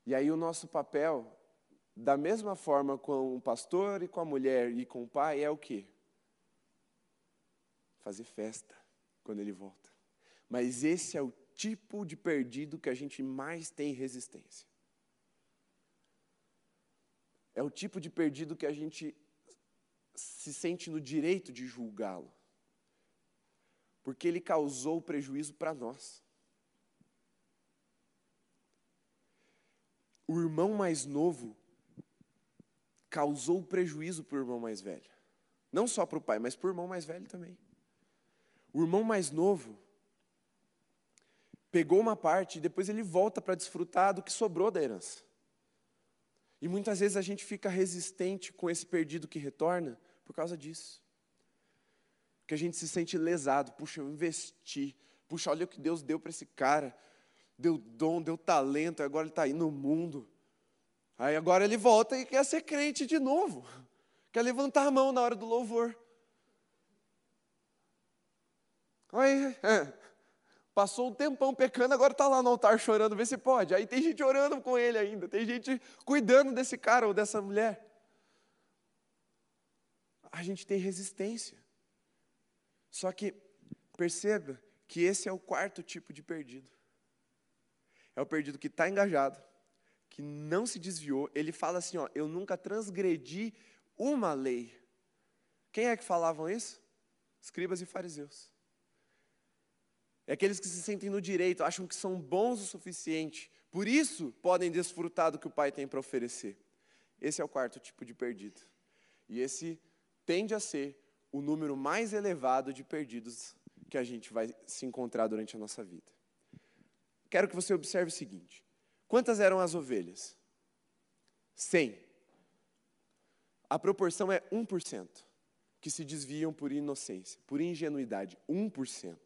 E aí o nosso papel, da mesma forma com o pastor e com a mulher e com o pai, é o quê? Fazer festa quando ele volta. Mas esse é o tipo de perdido que a gente mais tem resistência. É o tipo de perdido que a gente se sente no direito de julgá-lo. Porque ele causou prejuízo para nós. o irmão mais novo causou prejuízo para o irmão mais velho. Não só para o pai, mas para o irmão mais velho também. O irmão mais novo pegou uma parte e depois ele volta para desfrutar do que sobrou da herança. E muitas vezes a gente fica resistente com esse perdido que retorna por causa disso. Porque a gente se sente lesado. Puxa, eu investi. Puxa, olha o que Deus deu para esse cara deu dom, deu talento, agora ele está aí no mundo. Aí agora ele volta e quer ser crente de novo. Quer levantar a mão na hora do louvor. Aí, é, passou um tempão pecando, agora está lá no altar chorando, vê se pode. Aí tem gente orando com ele ainda, tem gente cuidando desse cara ou dessa mulher. A gente tem resistência. Só que perceba que esse é o quarto tipo de perdido. É o perdido que está engajado, que não se desviou. Ele fala assim: ó, eu nunca transgredi uma lei. Quem é que falavam isso? Escribas e fariseus. É aqueles que se sentem no direito, acham que são bons o suficiente, por isso podem desfrutar do que o Pai tem para oferecer. Esse é o quarto tipo de perdido. E esse tende a ser o número mais elevado de perdidos que a gente vai se encontrar durante a nossa vida quero que você observe o seguinte: quantas eram as ovelhas? Cem. A proporção é 1% que se desviam por inocência, por ingenuidade. 1%.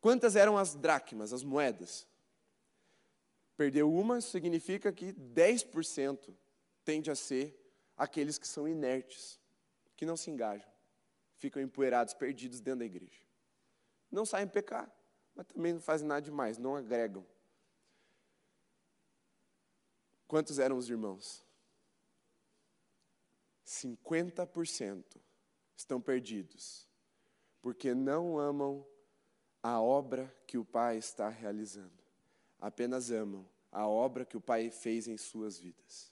Quantas eram as dracmas, as moedas? Perdeu uma, significa que 10% tende a ser aqueles que são inertes, que não se engajam, ficam empoeirados, perdidos dentro da igreja. Não saem pecar mas também não fazem nada demais, não agregam. Quantos eram os irmãos? 50% estão perdidos, porque não amam a obra que o Pai está realizando, apenas amam a obra que o Pai fez em suas vidas.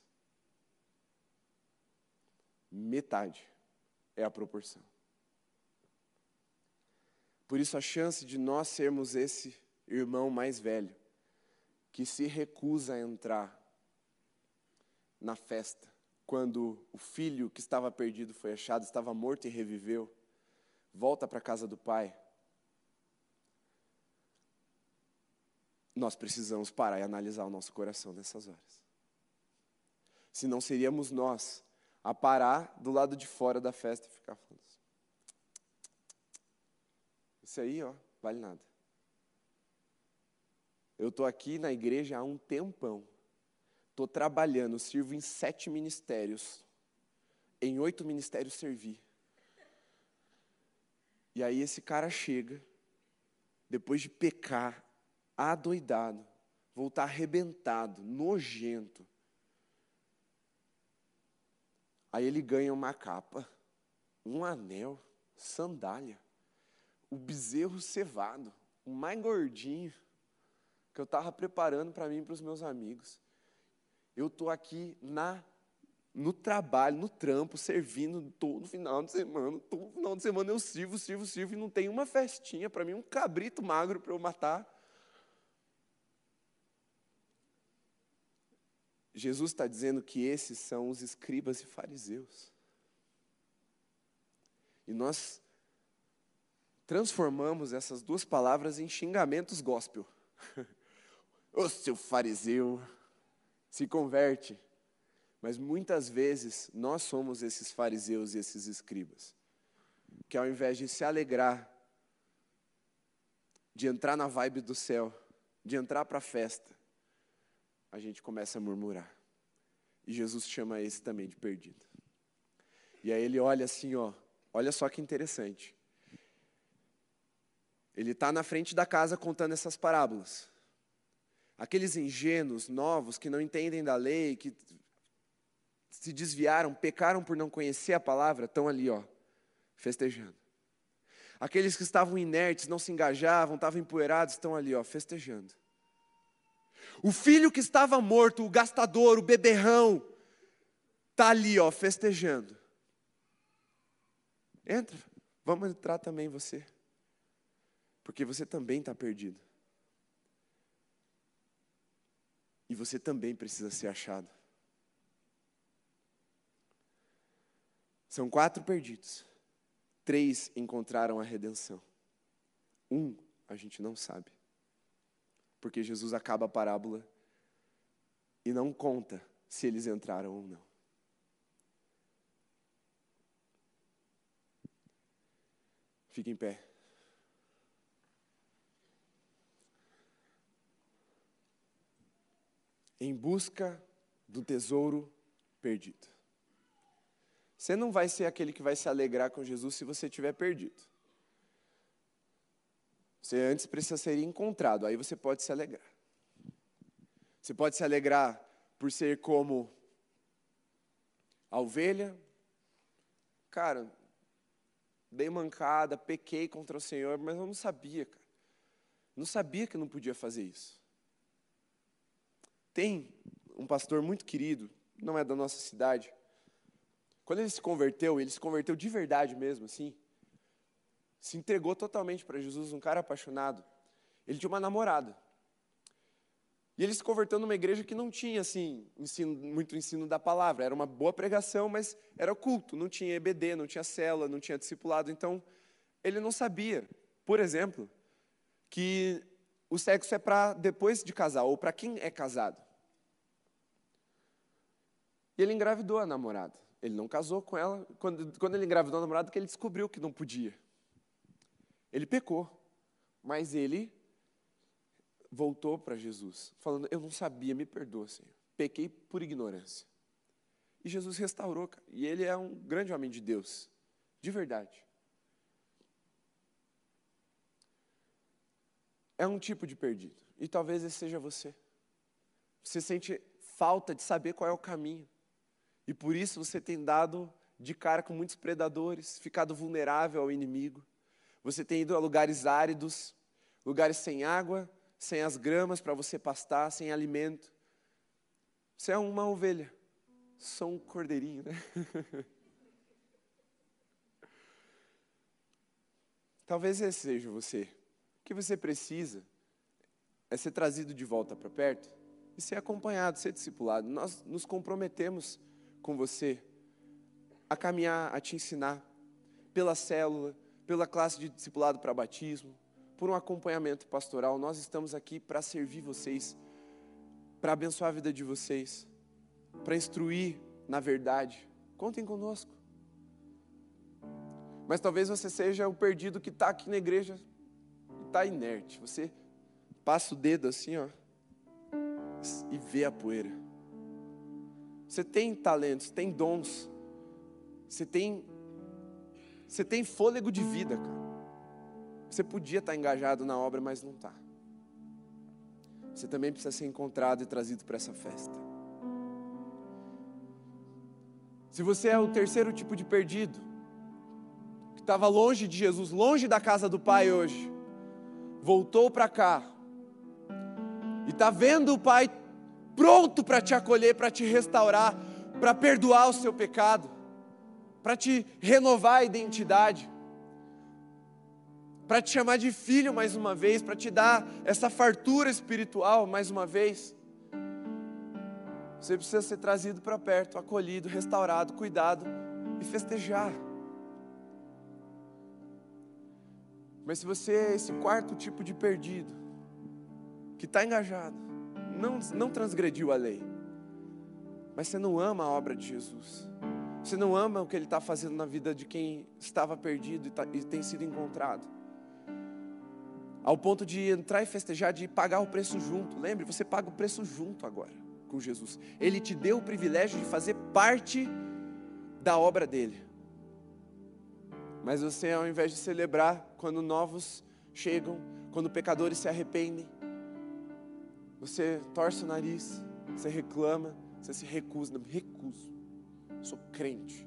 Metade é a proporção. Por isso, a chance de nós sermos esse irmão mais velho que se recusa a entrar na festa, quando o filho que estava perdido foi achado, estava morto e reviveu, volta para a casa do pai. Nós precisamos parar e analisar o nosso coração nessas horas. Senão seríamos nós a parar do lado de fora da festa e ficar falando assim. Isso aí, ó, vale nada. Eu estou aqui na igreja há um tempão. Estou trabalhando, sirvo em sete ministérios. Em oito ministérios servi. E aí esse cara chega, depois de pecar, adoidado, voltar arrebentado, nojento. Aí ele ganha uma capa, um anel, sandália, o bezerro cevado, o mais gordinho que eu estava preparando para mim e para os meus amigos. Eu estou aqui na no trabalho, no trampo, servindo todo final de semana. Todo final de semana eu sirvo, sirvo, sirvo e não tem uma festinha para mim, um cabrito magro para eu matar. Jesus está dizendo que esses são os escribas e fariseus. E nós transformamos essas duas palavras em xingamentos gospel. Ô seu fariseu, se converte. Mas muitas vezes nós somos esses fariseus e esses escribas, que ao invés de se alegrar, de entrar na vibe do céu, de entrar para a festa, a gente começa a murmurar. E Jesus chama esse também de perdido. E aí ele olha assim, ó, olha só que interessante. Ele está na frente da casa contando essas parábolas. Aqueles ingênuos, novos, que não entendem da lei, que se desviaram, pecaram por não conhecer a palavra, estão ali, ó, festejando. Aqueles que estavam inertes, não se engajavam, estavam empoeirados, estão ali, ó, festejando. O filho que estava morto, o gastador, o beberrão, está ali, ó, festejando. Entra, vamos entrar também você, porque você também está perdido. E você também precisa ser achado. São quatro perdidos. Três encontraram a redenção. Um a gente não sabe. Porque Jesus acaba a parábola e não conta se eles entraram ou não. Fique em pé. em busca do tesouro perdido. Você não vai ser aquele que vai se alegrar com Jesus se você tiver perdido. Você antes precisa ser encontrado, aí você pode se alegrar. Você pode se alegrar por ser como a ovelha. Cara, dei mancada, pequei contra o Senhor, mas eu não sabia, cara. Não sabia que não podia fazer isso. Tem um pastor muito querido, não é da nossa cidade. Quando ele se converteu, ele se converteu de verdade mesmo, assim. Se entregou totalmente para Jesus, um cara apaixonado. Ele tinha uma namorada. E ele se converteu numa igreja que não tinha, assim, ensino, muito ensino da palavra. Era uma boa pregação, mas era culto. Não tinha EBD, não tinha cela, não tinha discipulado. Então, ele não sabia, por exemplo, que o sexo é para depois de casar, ou para quem é casado. E ele engravidou a namorada. Ele não casou com ela. Quando, quando ele engravidou a namorada, que ele descobriu que não podia. Ele pecou. Mas ele voltou para Jesus, falando: Eu não sabia, me perdoa, Senhor. Pequei por ignorância. E Jesus restaurou. E ele é um grande homem de Deus. De verdade. É um tipo de perdido. E talvez esse seja você. Você sente falta de saber qual é o caminho. E por isso você tem dado de cara com muitos predadores, ficado vulnerável ao inimigo. Você tem ido a lugares áridos, lugares sem água, sem as gramas para você pastar, sem alimento. Você é uma ovelha, só um cordeirinho, né? Talvez esse seja você. O que você precisa é ser trazido de volta para perto e ser acompanhado, ser discipulado. Nós nos comprometemos com você a caminhar, a te ensinar pela célula, pela classe de discipulado para batismo, por um acompanhamento pastoral. Nós estamos aqui para servir vocês, para abençoar a vida de vocês, para instruir na verdade. Contem conosco. Mas talvez você seja o perdido que está aqui na igreja e está inerte. Você passa o dedo assim, ó, e vê a poeira. Você tem talentos, tem dons, você tem, você tem fôlego de vida, cara. Você podia estar engajado na obra, mas não está. Você também precisa ser encontrado e trazido para essa festa. Se você é o terceiro tipo de perdido, que estava longe de Jesus, longe da casa do Pai hoje, voltou para cá, e está vendo o Pai pronto para te acolher, para te restaurar, para perdoar o seu pecado, para te renovar a identidade, para te chamar de filho mais uma vez, para te dar essa fartura espiritual mais uma vez. Você precisa ser trazido para perto, acolhido, restaurado, cuidado e festejar. Mas se você é esse quarto tipo de perdido, que está engajado, não, não transgrediu a lei, mas você não ama a obra de Jesus, você não ama o que Ele está fazendo na vida de quem estava perdido e, tá, e tem sido encontrado, ao ponto de entrar e festejar, de pagar o preço junto. Lembre, você paga o preço junto agora com Jesus. Ele te deu o privilégio de fazer parte da obra dele. Mas você, ao invés de celebrar quando novos chegam, quando pecadores se arrependem, você torce o nariz, você reclama, você se recusa. Não, recuso. Sou crente.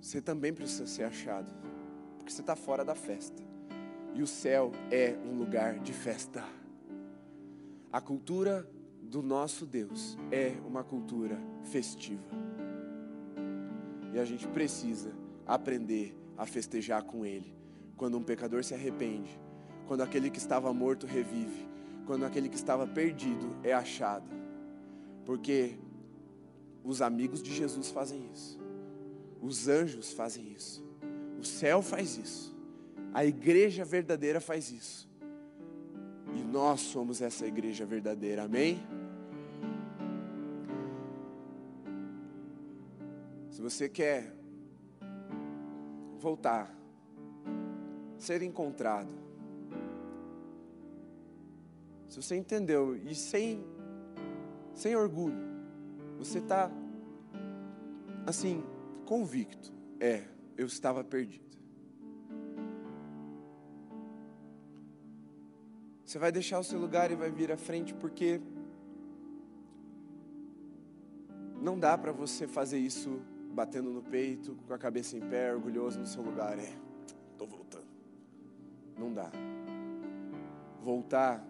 Você também precisa ser achado, porque você está fora da festa. E o céu é um lugar de festa. A cultura do nosso Deus é uma cultura festiva. E a gente precisa aprender a festejar com Ele. Quando um pecador se arrepende, quando aquele que estava morto revive, quando aquele que estava perdido é achado. Porque os amigos de Jesus fazem isso, os anjos fazem isso, o céu faz isso, a igreja verdadeira faz isso, e nós somos essa igreja verdadeira, amém? Se você quer voltar, ser encontrado, se você entendeu e sem, sem orgulho, você está assim, convicto, é, eu estava perdido. Você vai deixar o seu lugar e vai vir à frente porque não dá para você fazer isso batendo no peito, com a cabeça em pé, orgulhoso no seu lugar. É, estou voltando. Não dá. Voltar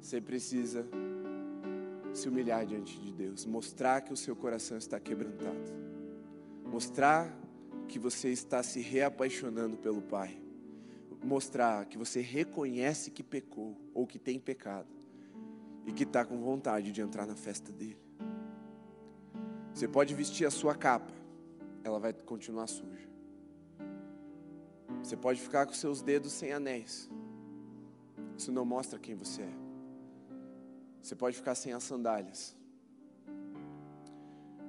você precisa se humilhar diante de Deus, mostrar que o seu coração está quebrantado, mostrar que você está se reapaixonando pelo Pai, mostrar que você reconhece que pecou ou que tem pecado e que está com vontade de entrar na festa dele. Você pode vestir a sua capa, ela vai continuar suja. Você pode ficar com seus dedos sem anéis, isso não mostra quem você é. Você pode ficar sem as sandálias.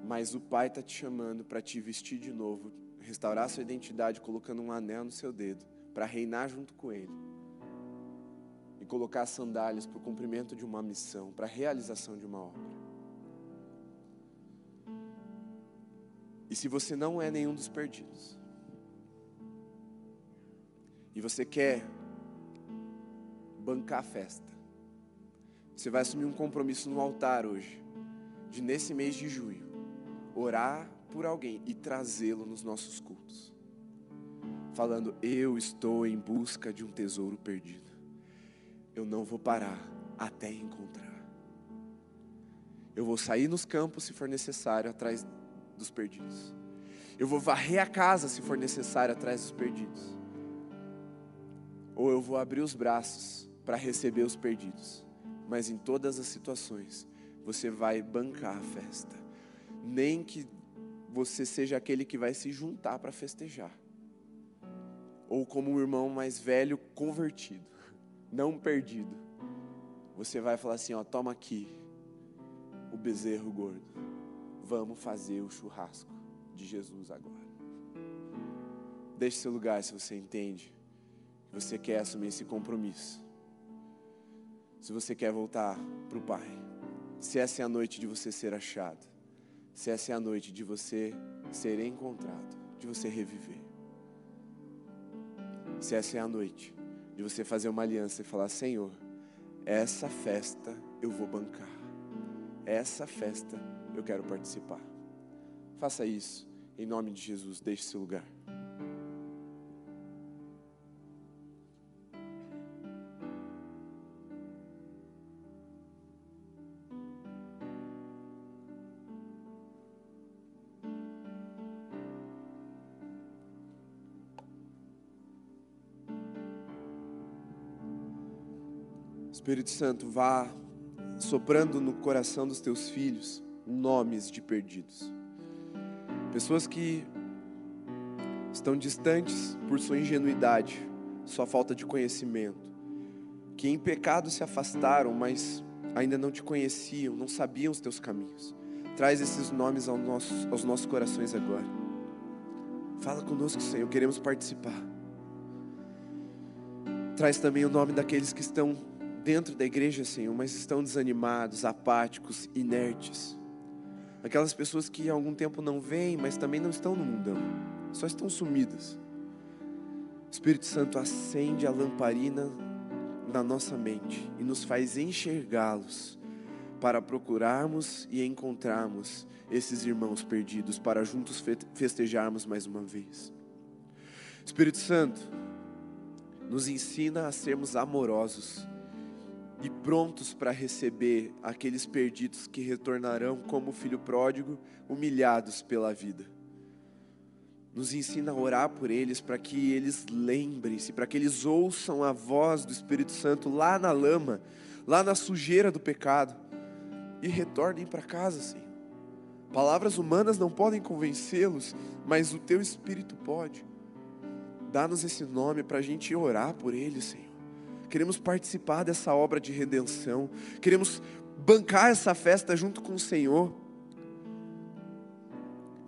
Mas o Pai está te chamando para te vestir de novo, restaurar sua identidade, colocando um anel no seu dedo, para reinar junto com Ele. E colocar as sandálias para o cumprimento de uma missão, para a realização de uma obra. E se você não é nenhum dos perdidos, e você quer bancar a festa, você vai assumir um compromisso no altar hoje, de nesse mês de junho, orar por alguém e trazê-lo nos nossos cultos. Falando, eu estou em busca de um tesouro perdido. Eu não vou parar até encontrar. Eu vou sair nos campos se for necessário atrás dos perdidos. Eu vou varrer a casa se for necessário atrás dos perdidos. ou eu vou abrir os braços para receber os perdidos. Mas em todas as situações, você vai bancar a festa. Nem que você seja aquele que vai se juntar para festejar. Ou como um irmão mais velho convertido, não perdido. Você vai falar assim, ó, toma aqui o bezerro gordo. Vamos fazer o churrasco de Jesus agora. Deixe seu lugar se você entende que você quer assumir esse compromisso. Se você quer voltar para o Pai. Se essa é a noite de você ser achado. Se essa é a noite de você ser encontrado, de você reviver. Se essa é a noite de você fazer uma aliança e falar: Senhor, essa festa eu vou bancar. Essa festa eu quero participar. Faça isso em nome de Jesus. Deixe seu lugar. Espírito Santo, vá soprando no coração dos teus filhos nomes de perdidos. Pessoas que estão distantes por sua ingenuidade, sua falta de conhecimento, que em pecado se afastaram, mas ainda não te conheciam, não sabiam os teus caminhos. Traz esses nomes aos nossos, aos nossos corações agora. Fala conosco, Senhor, queremos participar. Traz também o nome daqueles que estão dentro da igreja, Senhor, mas estão desanimados, apáticos, inertes. Aquelas pessoas que há algum tempo não vêm, mas também não estão no mundão, só estão sumidas. Espírito Santo acende a lamparina na nossa mente e nos faz enxergá-los para procurarmos e encontrarmos esses irmãos perdidos, para juntos festejarmos mais uma vez. Espírito Santo, nos ensina a sermos amorosos prontos para receber aqueles perdidos que retornarão como filho pródigo, humilhados pela vida. Nos ensina a orar por eles para que eles lembrem-se, para que eles ouçam a voz do Espírito Santo lá na lama, lá na sujeira do pecado e retornem para casa, Senhor. Palavras humanas não podem convencê-los, mas o Teu Espírito pode. Dá-nos esse nome para a gente orar por eles, Senhor queremos participar dessa obra de redenção, queremos bancar essa festa junto com o Senhor.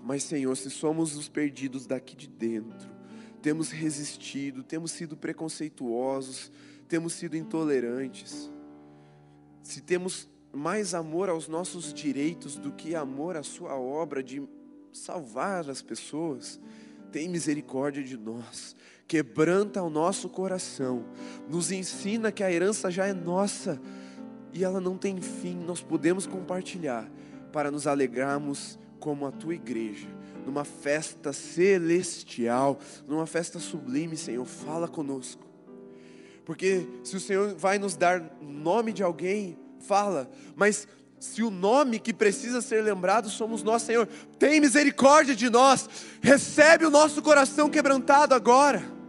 Mas, Senhor, se somos os perdidos daqui de dentro, temos resistido, temos sido preconceituosos, temos sido intolerantes, se temos mais amor aos nossos direitos do que amor à Sua obra de salvar as pessoas, tem misericórdia de nós, quebranta o nosso coração, nos ensina que a herança já é nossa e ela não tem fim, nós podemos compartilhar para nos alegrarmos como a tua igreja, numa festa celestial, numa festa sublime, Senhor, fala conosco. Porque se o Senhor vai nos dar nome de alguém, fala, mas se o nome que precisa ser lembrado somos nós, Senhor, tem misericórdia de nós, recebe o nosso coração quebrantado agora.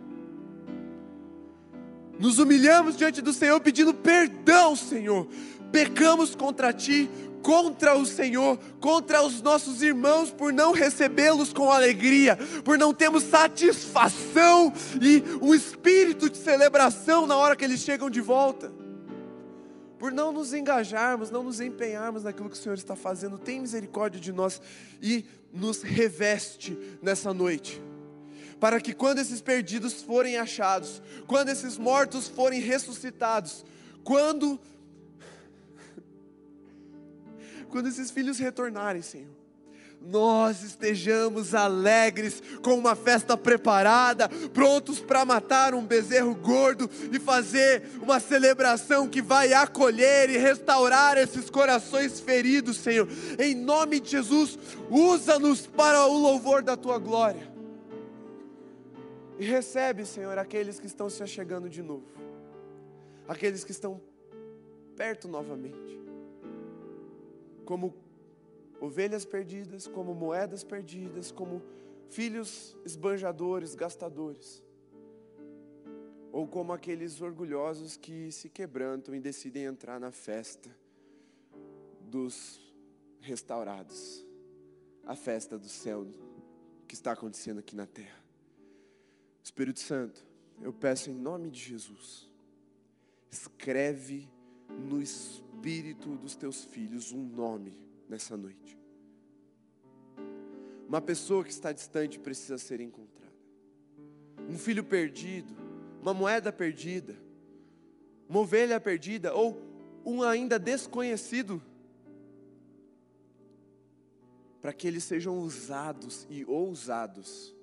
Nos humilhamos diante do Senhor pedindo perdão, Senhor. Pecamos contra ti, contra o Senhor, contra os nossos irmãos por não recebê-los com alegria, por não termos satisfação e um espírito de celebração na hora que eles chegam de volta por não nos engajarmos, não nos empenharmos naquilo que o Senhor está fazendo. Tem misericórdia de nós e nos reveste nessa noite. Para que quando esses perdidos forem achados, quando esses mortos forem ressuscitados, quando quando esses filhos retornarem, Senhor, nós estejamos alegres, com uma festa preparada, prontos para matar um bezerro gordo e fazer uma celebração que vai acolher e restaurar esses corações feridos, Senhor. Em nome de Jesus, usa-nos para o louvor da tua glória. E recebe, Senhor, aqueles que estão se achegando de novo, aqueles que estão perto novamente, como ovelhas perdidas, como moedas perdidas, como filhos esbanjadores, gastadores. ou como aqueles orgulhosos que se quebrantam e decidem entrar na festa dos restaurados, a festa do céu que está acontecendo aqui na terra. Espírito Santo, eu peço em nome de Jesus, escreve no espírito dos teus filhos um nome nessa noite. Uma pessoa que está distante precisa ser encontrada. Um filho perdido, uma moeda perdida, uma ovelha perdida ou um ainda desconhecido, para que eles sejam usados e ousados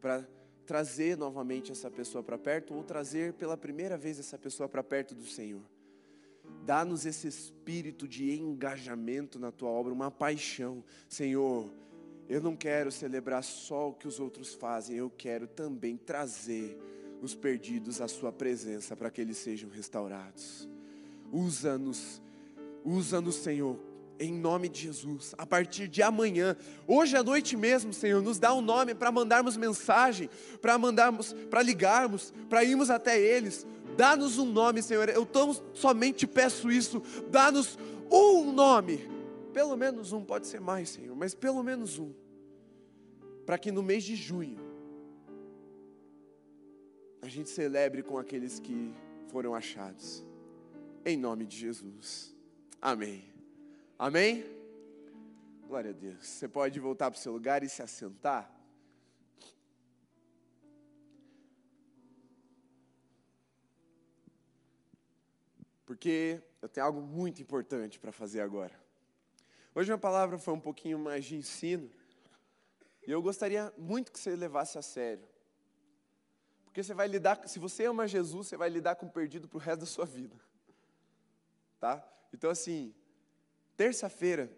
para trazer novamente essa pessoa para perto ou trazer pela primeira vez essa pessoa para perto do Senhor. Dá-nos esse espírito de engajamento na tua obra, uma paixão. Senhor, eu não quero celebrar só o que os outros fazem, eu quero também trazer os perdidos à Sua presença para que eles sejam restaurados. Usa-nos, usa-nos, Senhor, em nome de Jesus, a partir de amanhã, hoje à noite mesmo, Senhor, nos dá um nome para mandarmos mensagem, para mandarmos, para ligarmos, para irmos até eles. Dá-nos um nome, Senhor. Eu tão somente peço isso. Dá-nos um nome. Pelo menos um, pode ser mais, Senhor, mas pelo menos um. Para que no mês de junho a gente celebre com aqueles que foram achados. Em nome de Jesus. Amém. Amém? Glória a Deus. Você pode voltar para o seu lugar e se assentar. Porque eu tenho algo muito importante para fazer agora. Hoje minha palavra foi um pouquinho mais de ensino. E eu gostaria muito que você levasse a sério. Porque você vai lidar, se você ama Jesus, você vai lidar com o perdido para o resto da sua vida. Tá? Então assim, terça-feira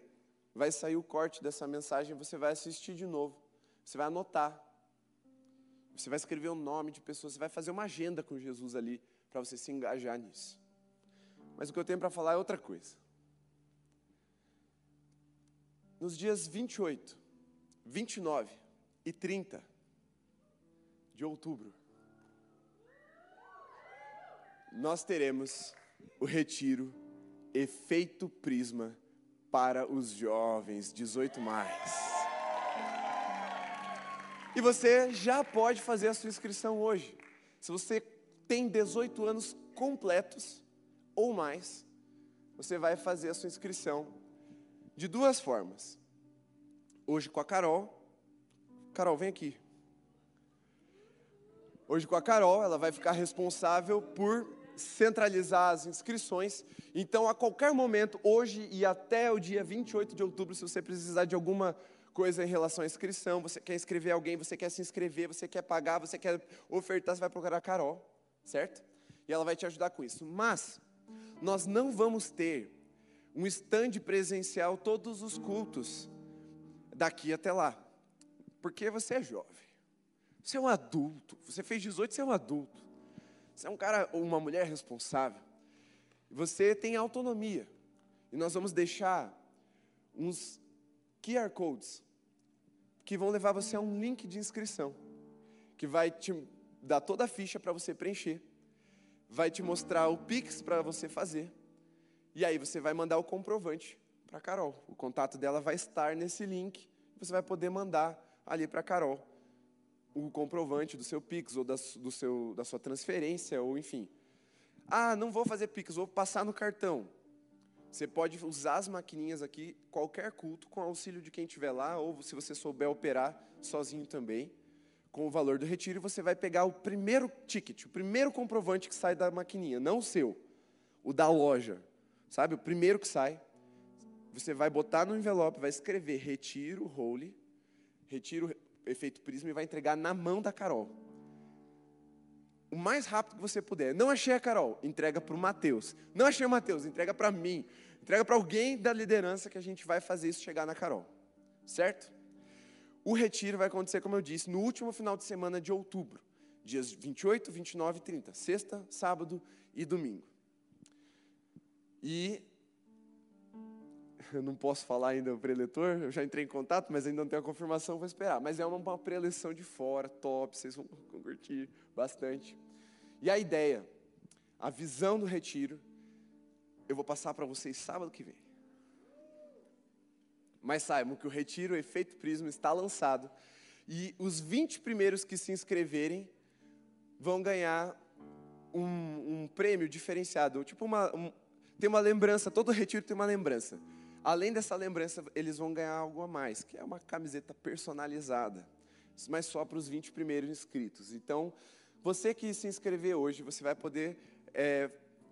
vai sair o corte dessa mensagem, você vai assistir de novo. Você vai anotar. Você vai escrever o nome de pessoas, você vai fazer uma agenda com Jesus ali para você se engajar nisso. Mas o que eu tenho para falar é outra coisa. Nos dias 28, 29 e 30 de outubro, nós teremos o retiro Efeito Prisma para os jovens 18 mais. E você já pode fazer a sua inscrição hoje. Se você tem 18 anos completos ou mais, você vai fazer a sua inscrição de duas formas. Hoje com a Carol. Carol, vem aqui. Hoje com a Carol, ela vai ficar responsável por centralizar as inscrições. Então, a qualquer momento, hoje e até o dia 28 de outubro, se você precisar de alguma coisa em relação à inscrição, você quer inscrever alguém, você quer se inscrever, você quer pagar, você quer ofertar, você vai procurar a Carol, certo? E ela vai te ajudar com isso. Mas, nós não vamos ter um stand presencial todos os cultos daqui até lá. Porque você é jovem. Você é um adulto. Você fez 18, você é um adulto. Você é um cara ou uma mulher responsável. Você tem autonomia. E nós vamos deixar uns QR codes que vão levar você a um link de inscrição, que vai te dar toda a ficha para você preencher, vai te mostrar o Pix para você fazer, e aí você vai mandar o comprovante para Carol. O contato dela vai estar nesse link, você vai poder mandar ali para Carol o comprovante do seu Pix ou da, do seu, da sua transferência, ou enfim. Ah, não vou fazer Pix, vou passar no cartão. Você pode usar as maquininhas aqui, qualquer culto, com auxílio de quem estiver lá, ou se você souber operar sozinho também, com o valor do retiro, você vai pegar o primeiro ticket, o primeiro comprovante que sai da maquininha, não o seu, o da loja, sabe? O primeiro que sai. Você vai botar no envelope, vai escrever retiro, holy, retiro efeito prisma e vai entregar na mão da Carol. O mais rápido que você puder. Não achei a Carol, entrega para o Mateus. Não achei o Mateus, entrega para mim. Entrega para alguém da liderança que a gente vai fazer isso chegar na Carol. Certo? O retiro vai acontecer, como eu disse, no último final de semana de outubro. Dias 28, 29 e 30. Sexta, sábado e domingo. E eu não posso falar ainda o preletor, eu já entrei em contato, mas ainda não tenho a confirmação, vou esperar. Mas é uma, uma preleção de fora, top, vocês vão curtir bastante. E a ideia, a visão do retiro, eu vou passar para vocês sábado que vem. Mas saibam que o retiro o Efeito Prisma está lançado e os 20 primeiros que se inscreverem vão ganhar um, um prêmio diferenciado, tipo uma, um, tem uma lembrança, todo retiro tem uma lembrança. Além dessa lembrança, eles vão ganhar algo a mais, que é uma camiseta personalizada, mas só para os 20 primeiros inscritos. Então, você que se inscrever hoje, você vai poder é,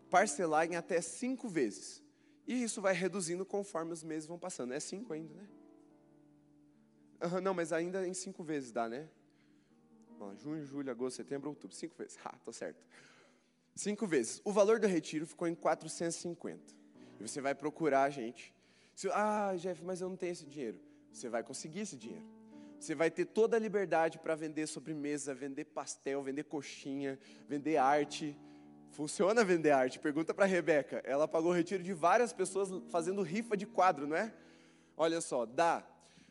parcelar em até cinco vezes. E isso vai reduzindo conforme os meses vão passando. É cinco ainda, né? Uhum, não, mas ainda em cinco vezes dá, né? Ó, junho, julho, agosto, setembro, outubro. Cinco vezes. Ah, tô certo. Cinco vezes. O valor do retiro ficou em 450. E você vai procurar a gente. Se, ah, Jeff, mas eu não tenho esse dinheiro. Você vai conseguir esse dinheiro. Você vai ter toda a liberdade para vender sobremesa, vender pastel, vender coxinha, vender arte. Funciona vender arte? Pergunta para a Rebeca. Ela pagou o retiro de várias pessoas fazendo rifa de quadro, não é? Olha só, dá.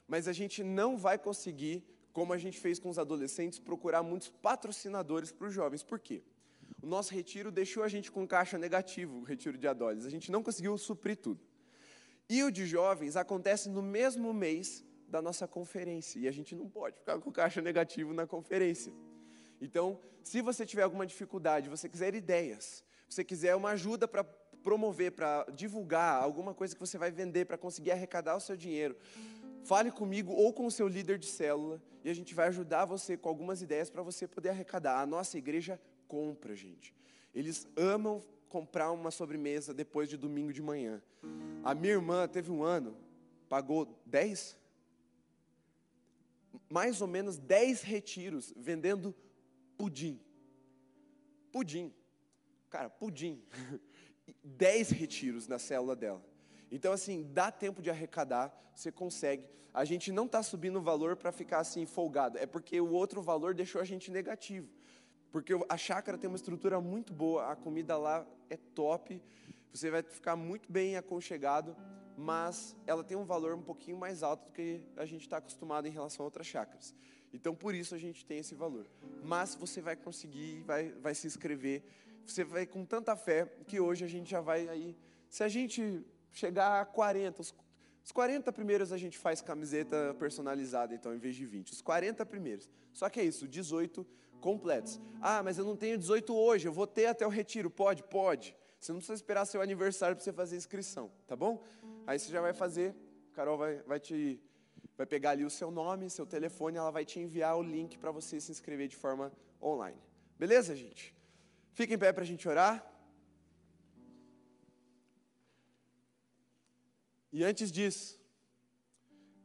Mas a gente não vai conseguir, como a gente fez com os adolescentes, procurar muitos patrocinadores para os jovens. Por quê? O nosso retiro deixou a gente com caixa negativo, o retiro de adolescentes. A gente não conseguiu suprir tudo. E o de jovens acontece no mesmo mês da nossa conferência. E a gente não pode ficar com caixa negativo na conferência. Então, se você tiver alguma dificuldade, você quiser ideias, você quiser uma ajuda para promover, para divulgar alguma coisa que você vai vender para conseguir arrecadar o seu dinheiro, fale comigo ou com o seu líder de célula e a gente vai ajudar você com algumas ideias para você poder arrecadar. A nossa igreja compra, gente. Eles amam comprar uma sobremesa depois de domingo de manhã. A minha irmã teve um ano, pagou 10, mais ou menos 10 retiros vendendo pudim. Pudim. Cara, pudim. 10 retiros na célula dela. Então, assim, dá tempo de arrecadar, você consegue. A gente não está subindo o valor para ficar assim folgado, é porque o outro valor deixou a gente negativo. Porque a chácara tem uma estrutura muito boa, a comida lá é top, você vai ficar muito bem aconchegado, mas ela tem um valor um pouquinho mais alto do que a gente está acostumado em relação a outras chácaras. Então, por isso a gente tem esse valor. Mas você vai conseguir, vai, vai se inscrever. Você vai com tanta fé que hoje a gente já vai aí. Se a gente chegar a 40, os, os 40 primeiros a gente faz camiseta personalizada, então, em vez de 20. Os 40 primeiros. Só que é isso, 18 completos. Ah, mas eu não tenho 18 hoje, eu vou ter até o retiro. Pode? Pode. Você não precisa esperar seu aniversário para você fazer a inscrição, tá bom? Aí você já vai fazer, Carol vai, vai te vai pegar ali o seu nome, seu telefone, ela vai te enviar o link para você se inscrever de forma online. Beleza, gente? Fica em pé para a gente orar. E antes disso,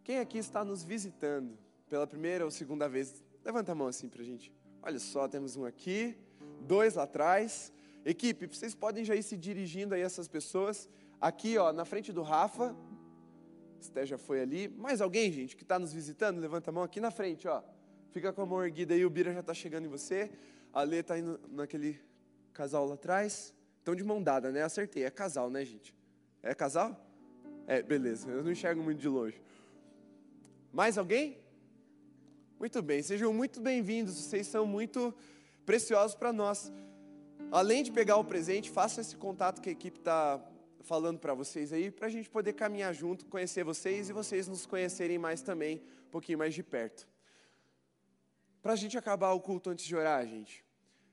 quem aqui está nos visitando pela primeira ou segunda vez? Levanta a mão assim para a gente. Olha só, temos um aqui, dois lá atrás. Equipe, vocês podem já ir se dirigindo aí essas pessoas. Aqui, ó, na frente do Rafa. Esté já foi ali. Mais alguém, gente, que está nos visitando? Levanta a mão aqui na frente, ó. Fica com a mão erguida aí, o Bira já está chegando em você. A Lê está indo naquele casal lá atrás. Estão de mão dada, né? Acertei. É casal, né, gente? É casal? É, beleza. Eu não enxergo muito de longe. Mais alguém? Muito bem, sejam muito bem-vindos, vocês são muito preciosos para nós. Além de pegar o presente, faça esse contato que a equipe está falando para vocês aí, para a gente poder caminhar junto, conhecer vocês e vocês nos conhecerem mais também, um pouquinho mais de perto. Para a gente acabar o culto antes de orar, gente.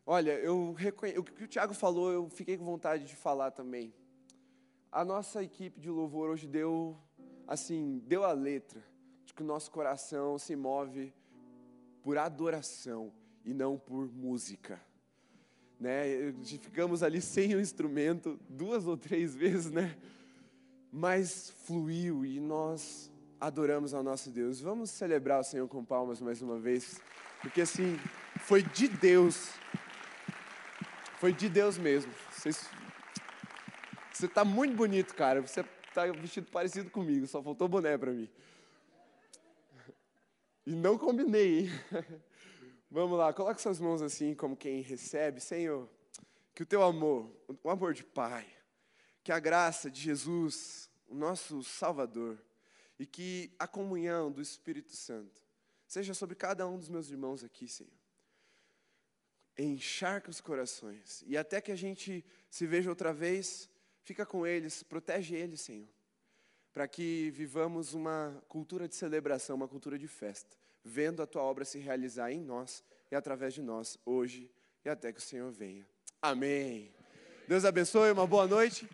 Olha, eu reconhe... o que o Tiago falou, eu fiquei com vontade de falar também. A nossa equipe de louvor hoje deu, assim, deu a letra de que o nosso coração se move por adoração e não por música. Né? Ficamos ali sem o instrumento duas ou três vezes, né? Mas fluiu e nós adoramos ao nosso Deus. Vamos celebrar o Senhor com palmas mais uma vez, porque assim, foi de Deus. Foi de Deus mesmo. Você está muito bonito, cara. Você está vestido parecido comigo, só faltou boné para mim. E não combinei? Vamos lá, coloque suas mãos assim, como quem recebe. Senhor, que o teu amor, o amor de Pai, que a graça de Jesus, o nosso Salvador, e que a comunhão do Espírito Santo seja sobre cada um dos meus irmãos aqui, Senhor. encharca os corações. E até que a gente se veja outra vez, fica com eles, protege eles, Senhor. Para que vivamos uma cultura de celebração, uma cultura de festa, vendo a tua obra se realizar em nós e através de nós, hoje e até que o Senhor venha. Amém. Deus abençoe, uma boa noite.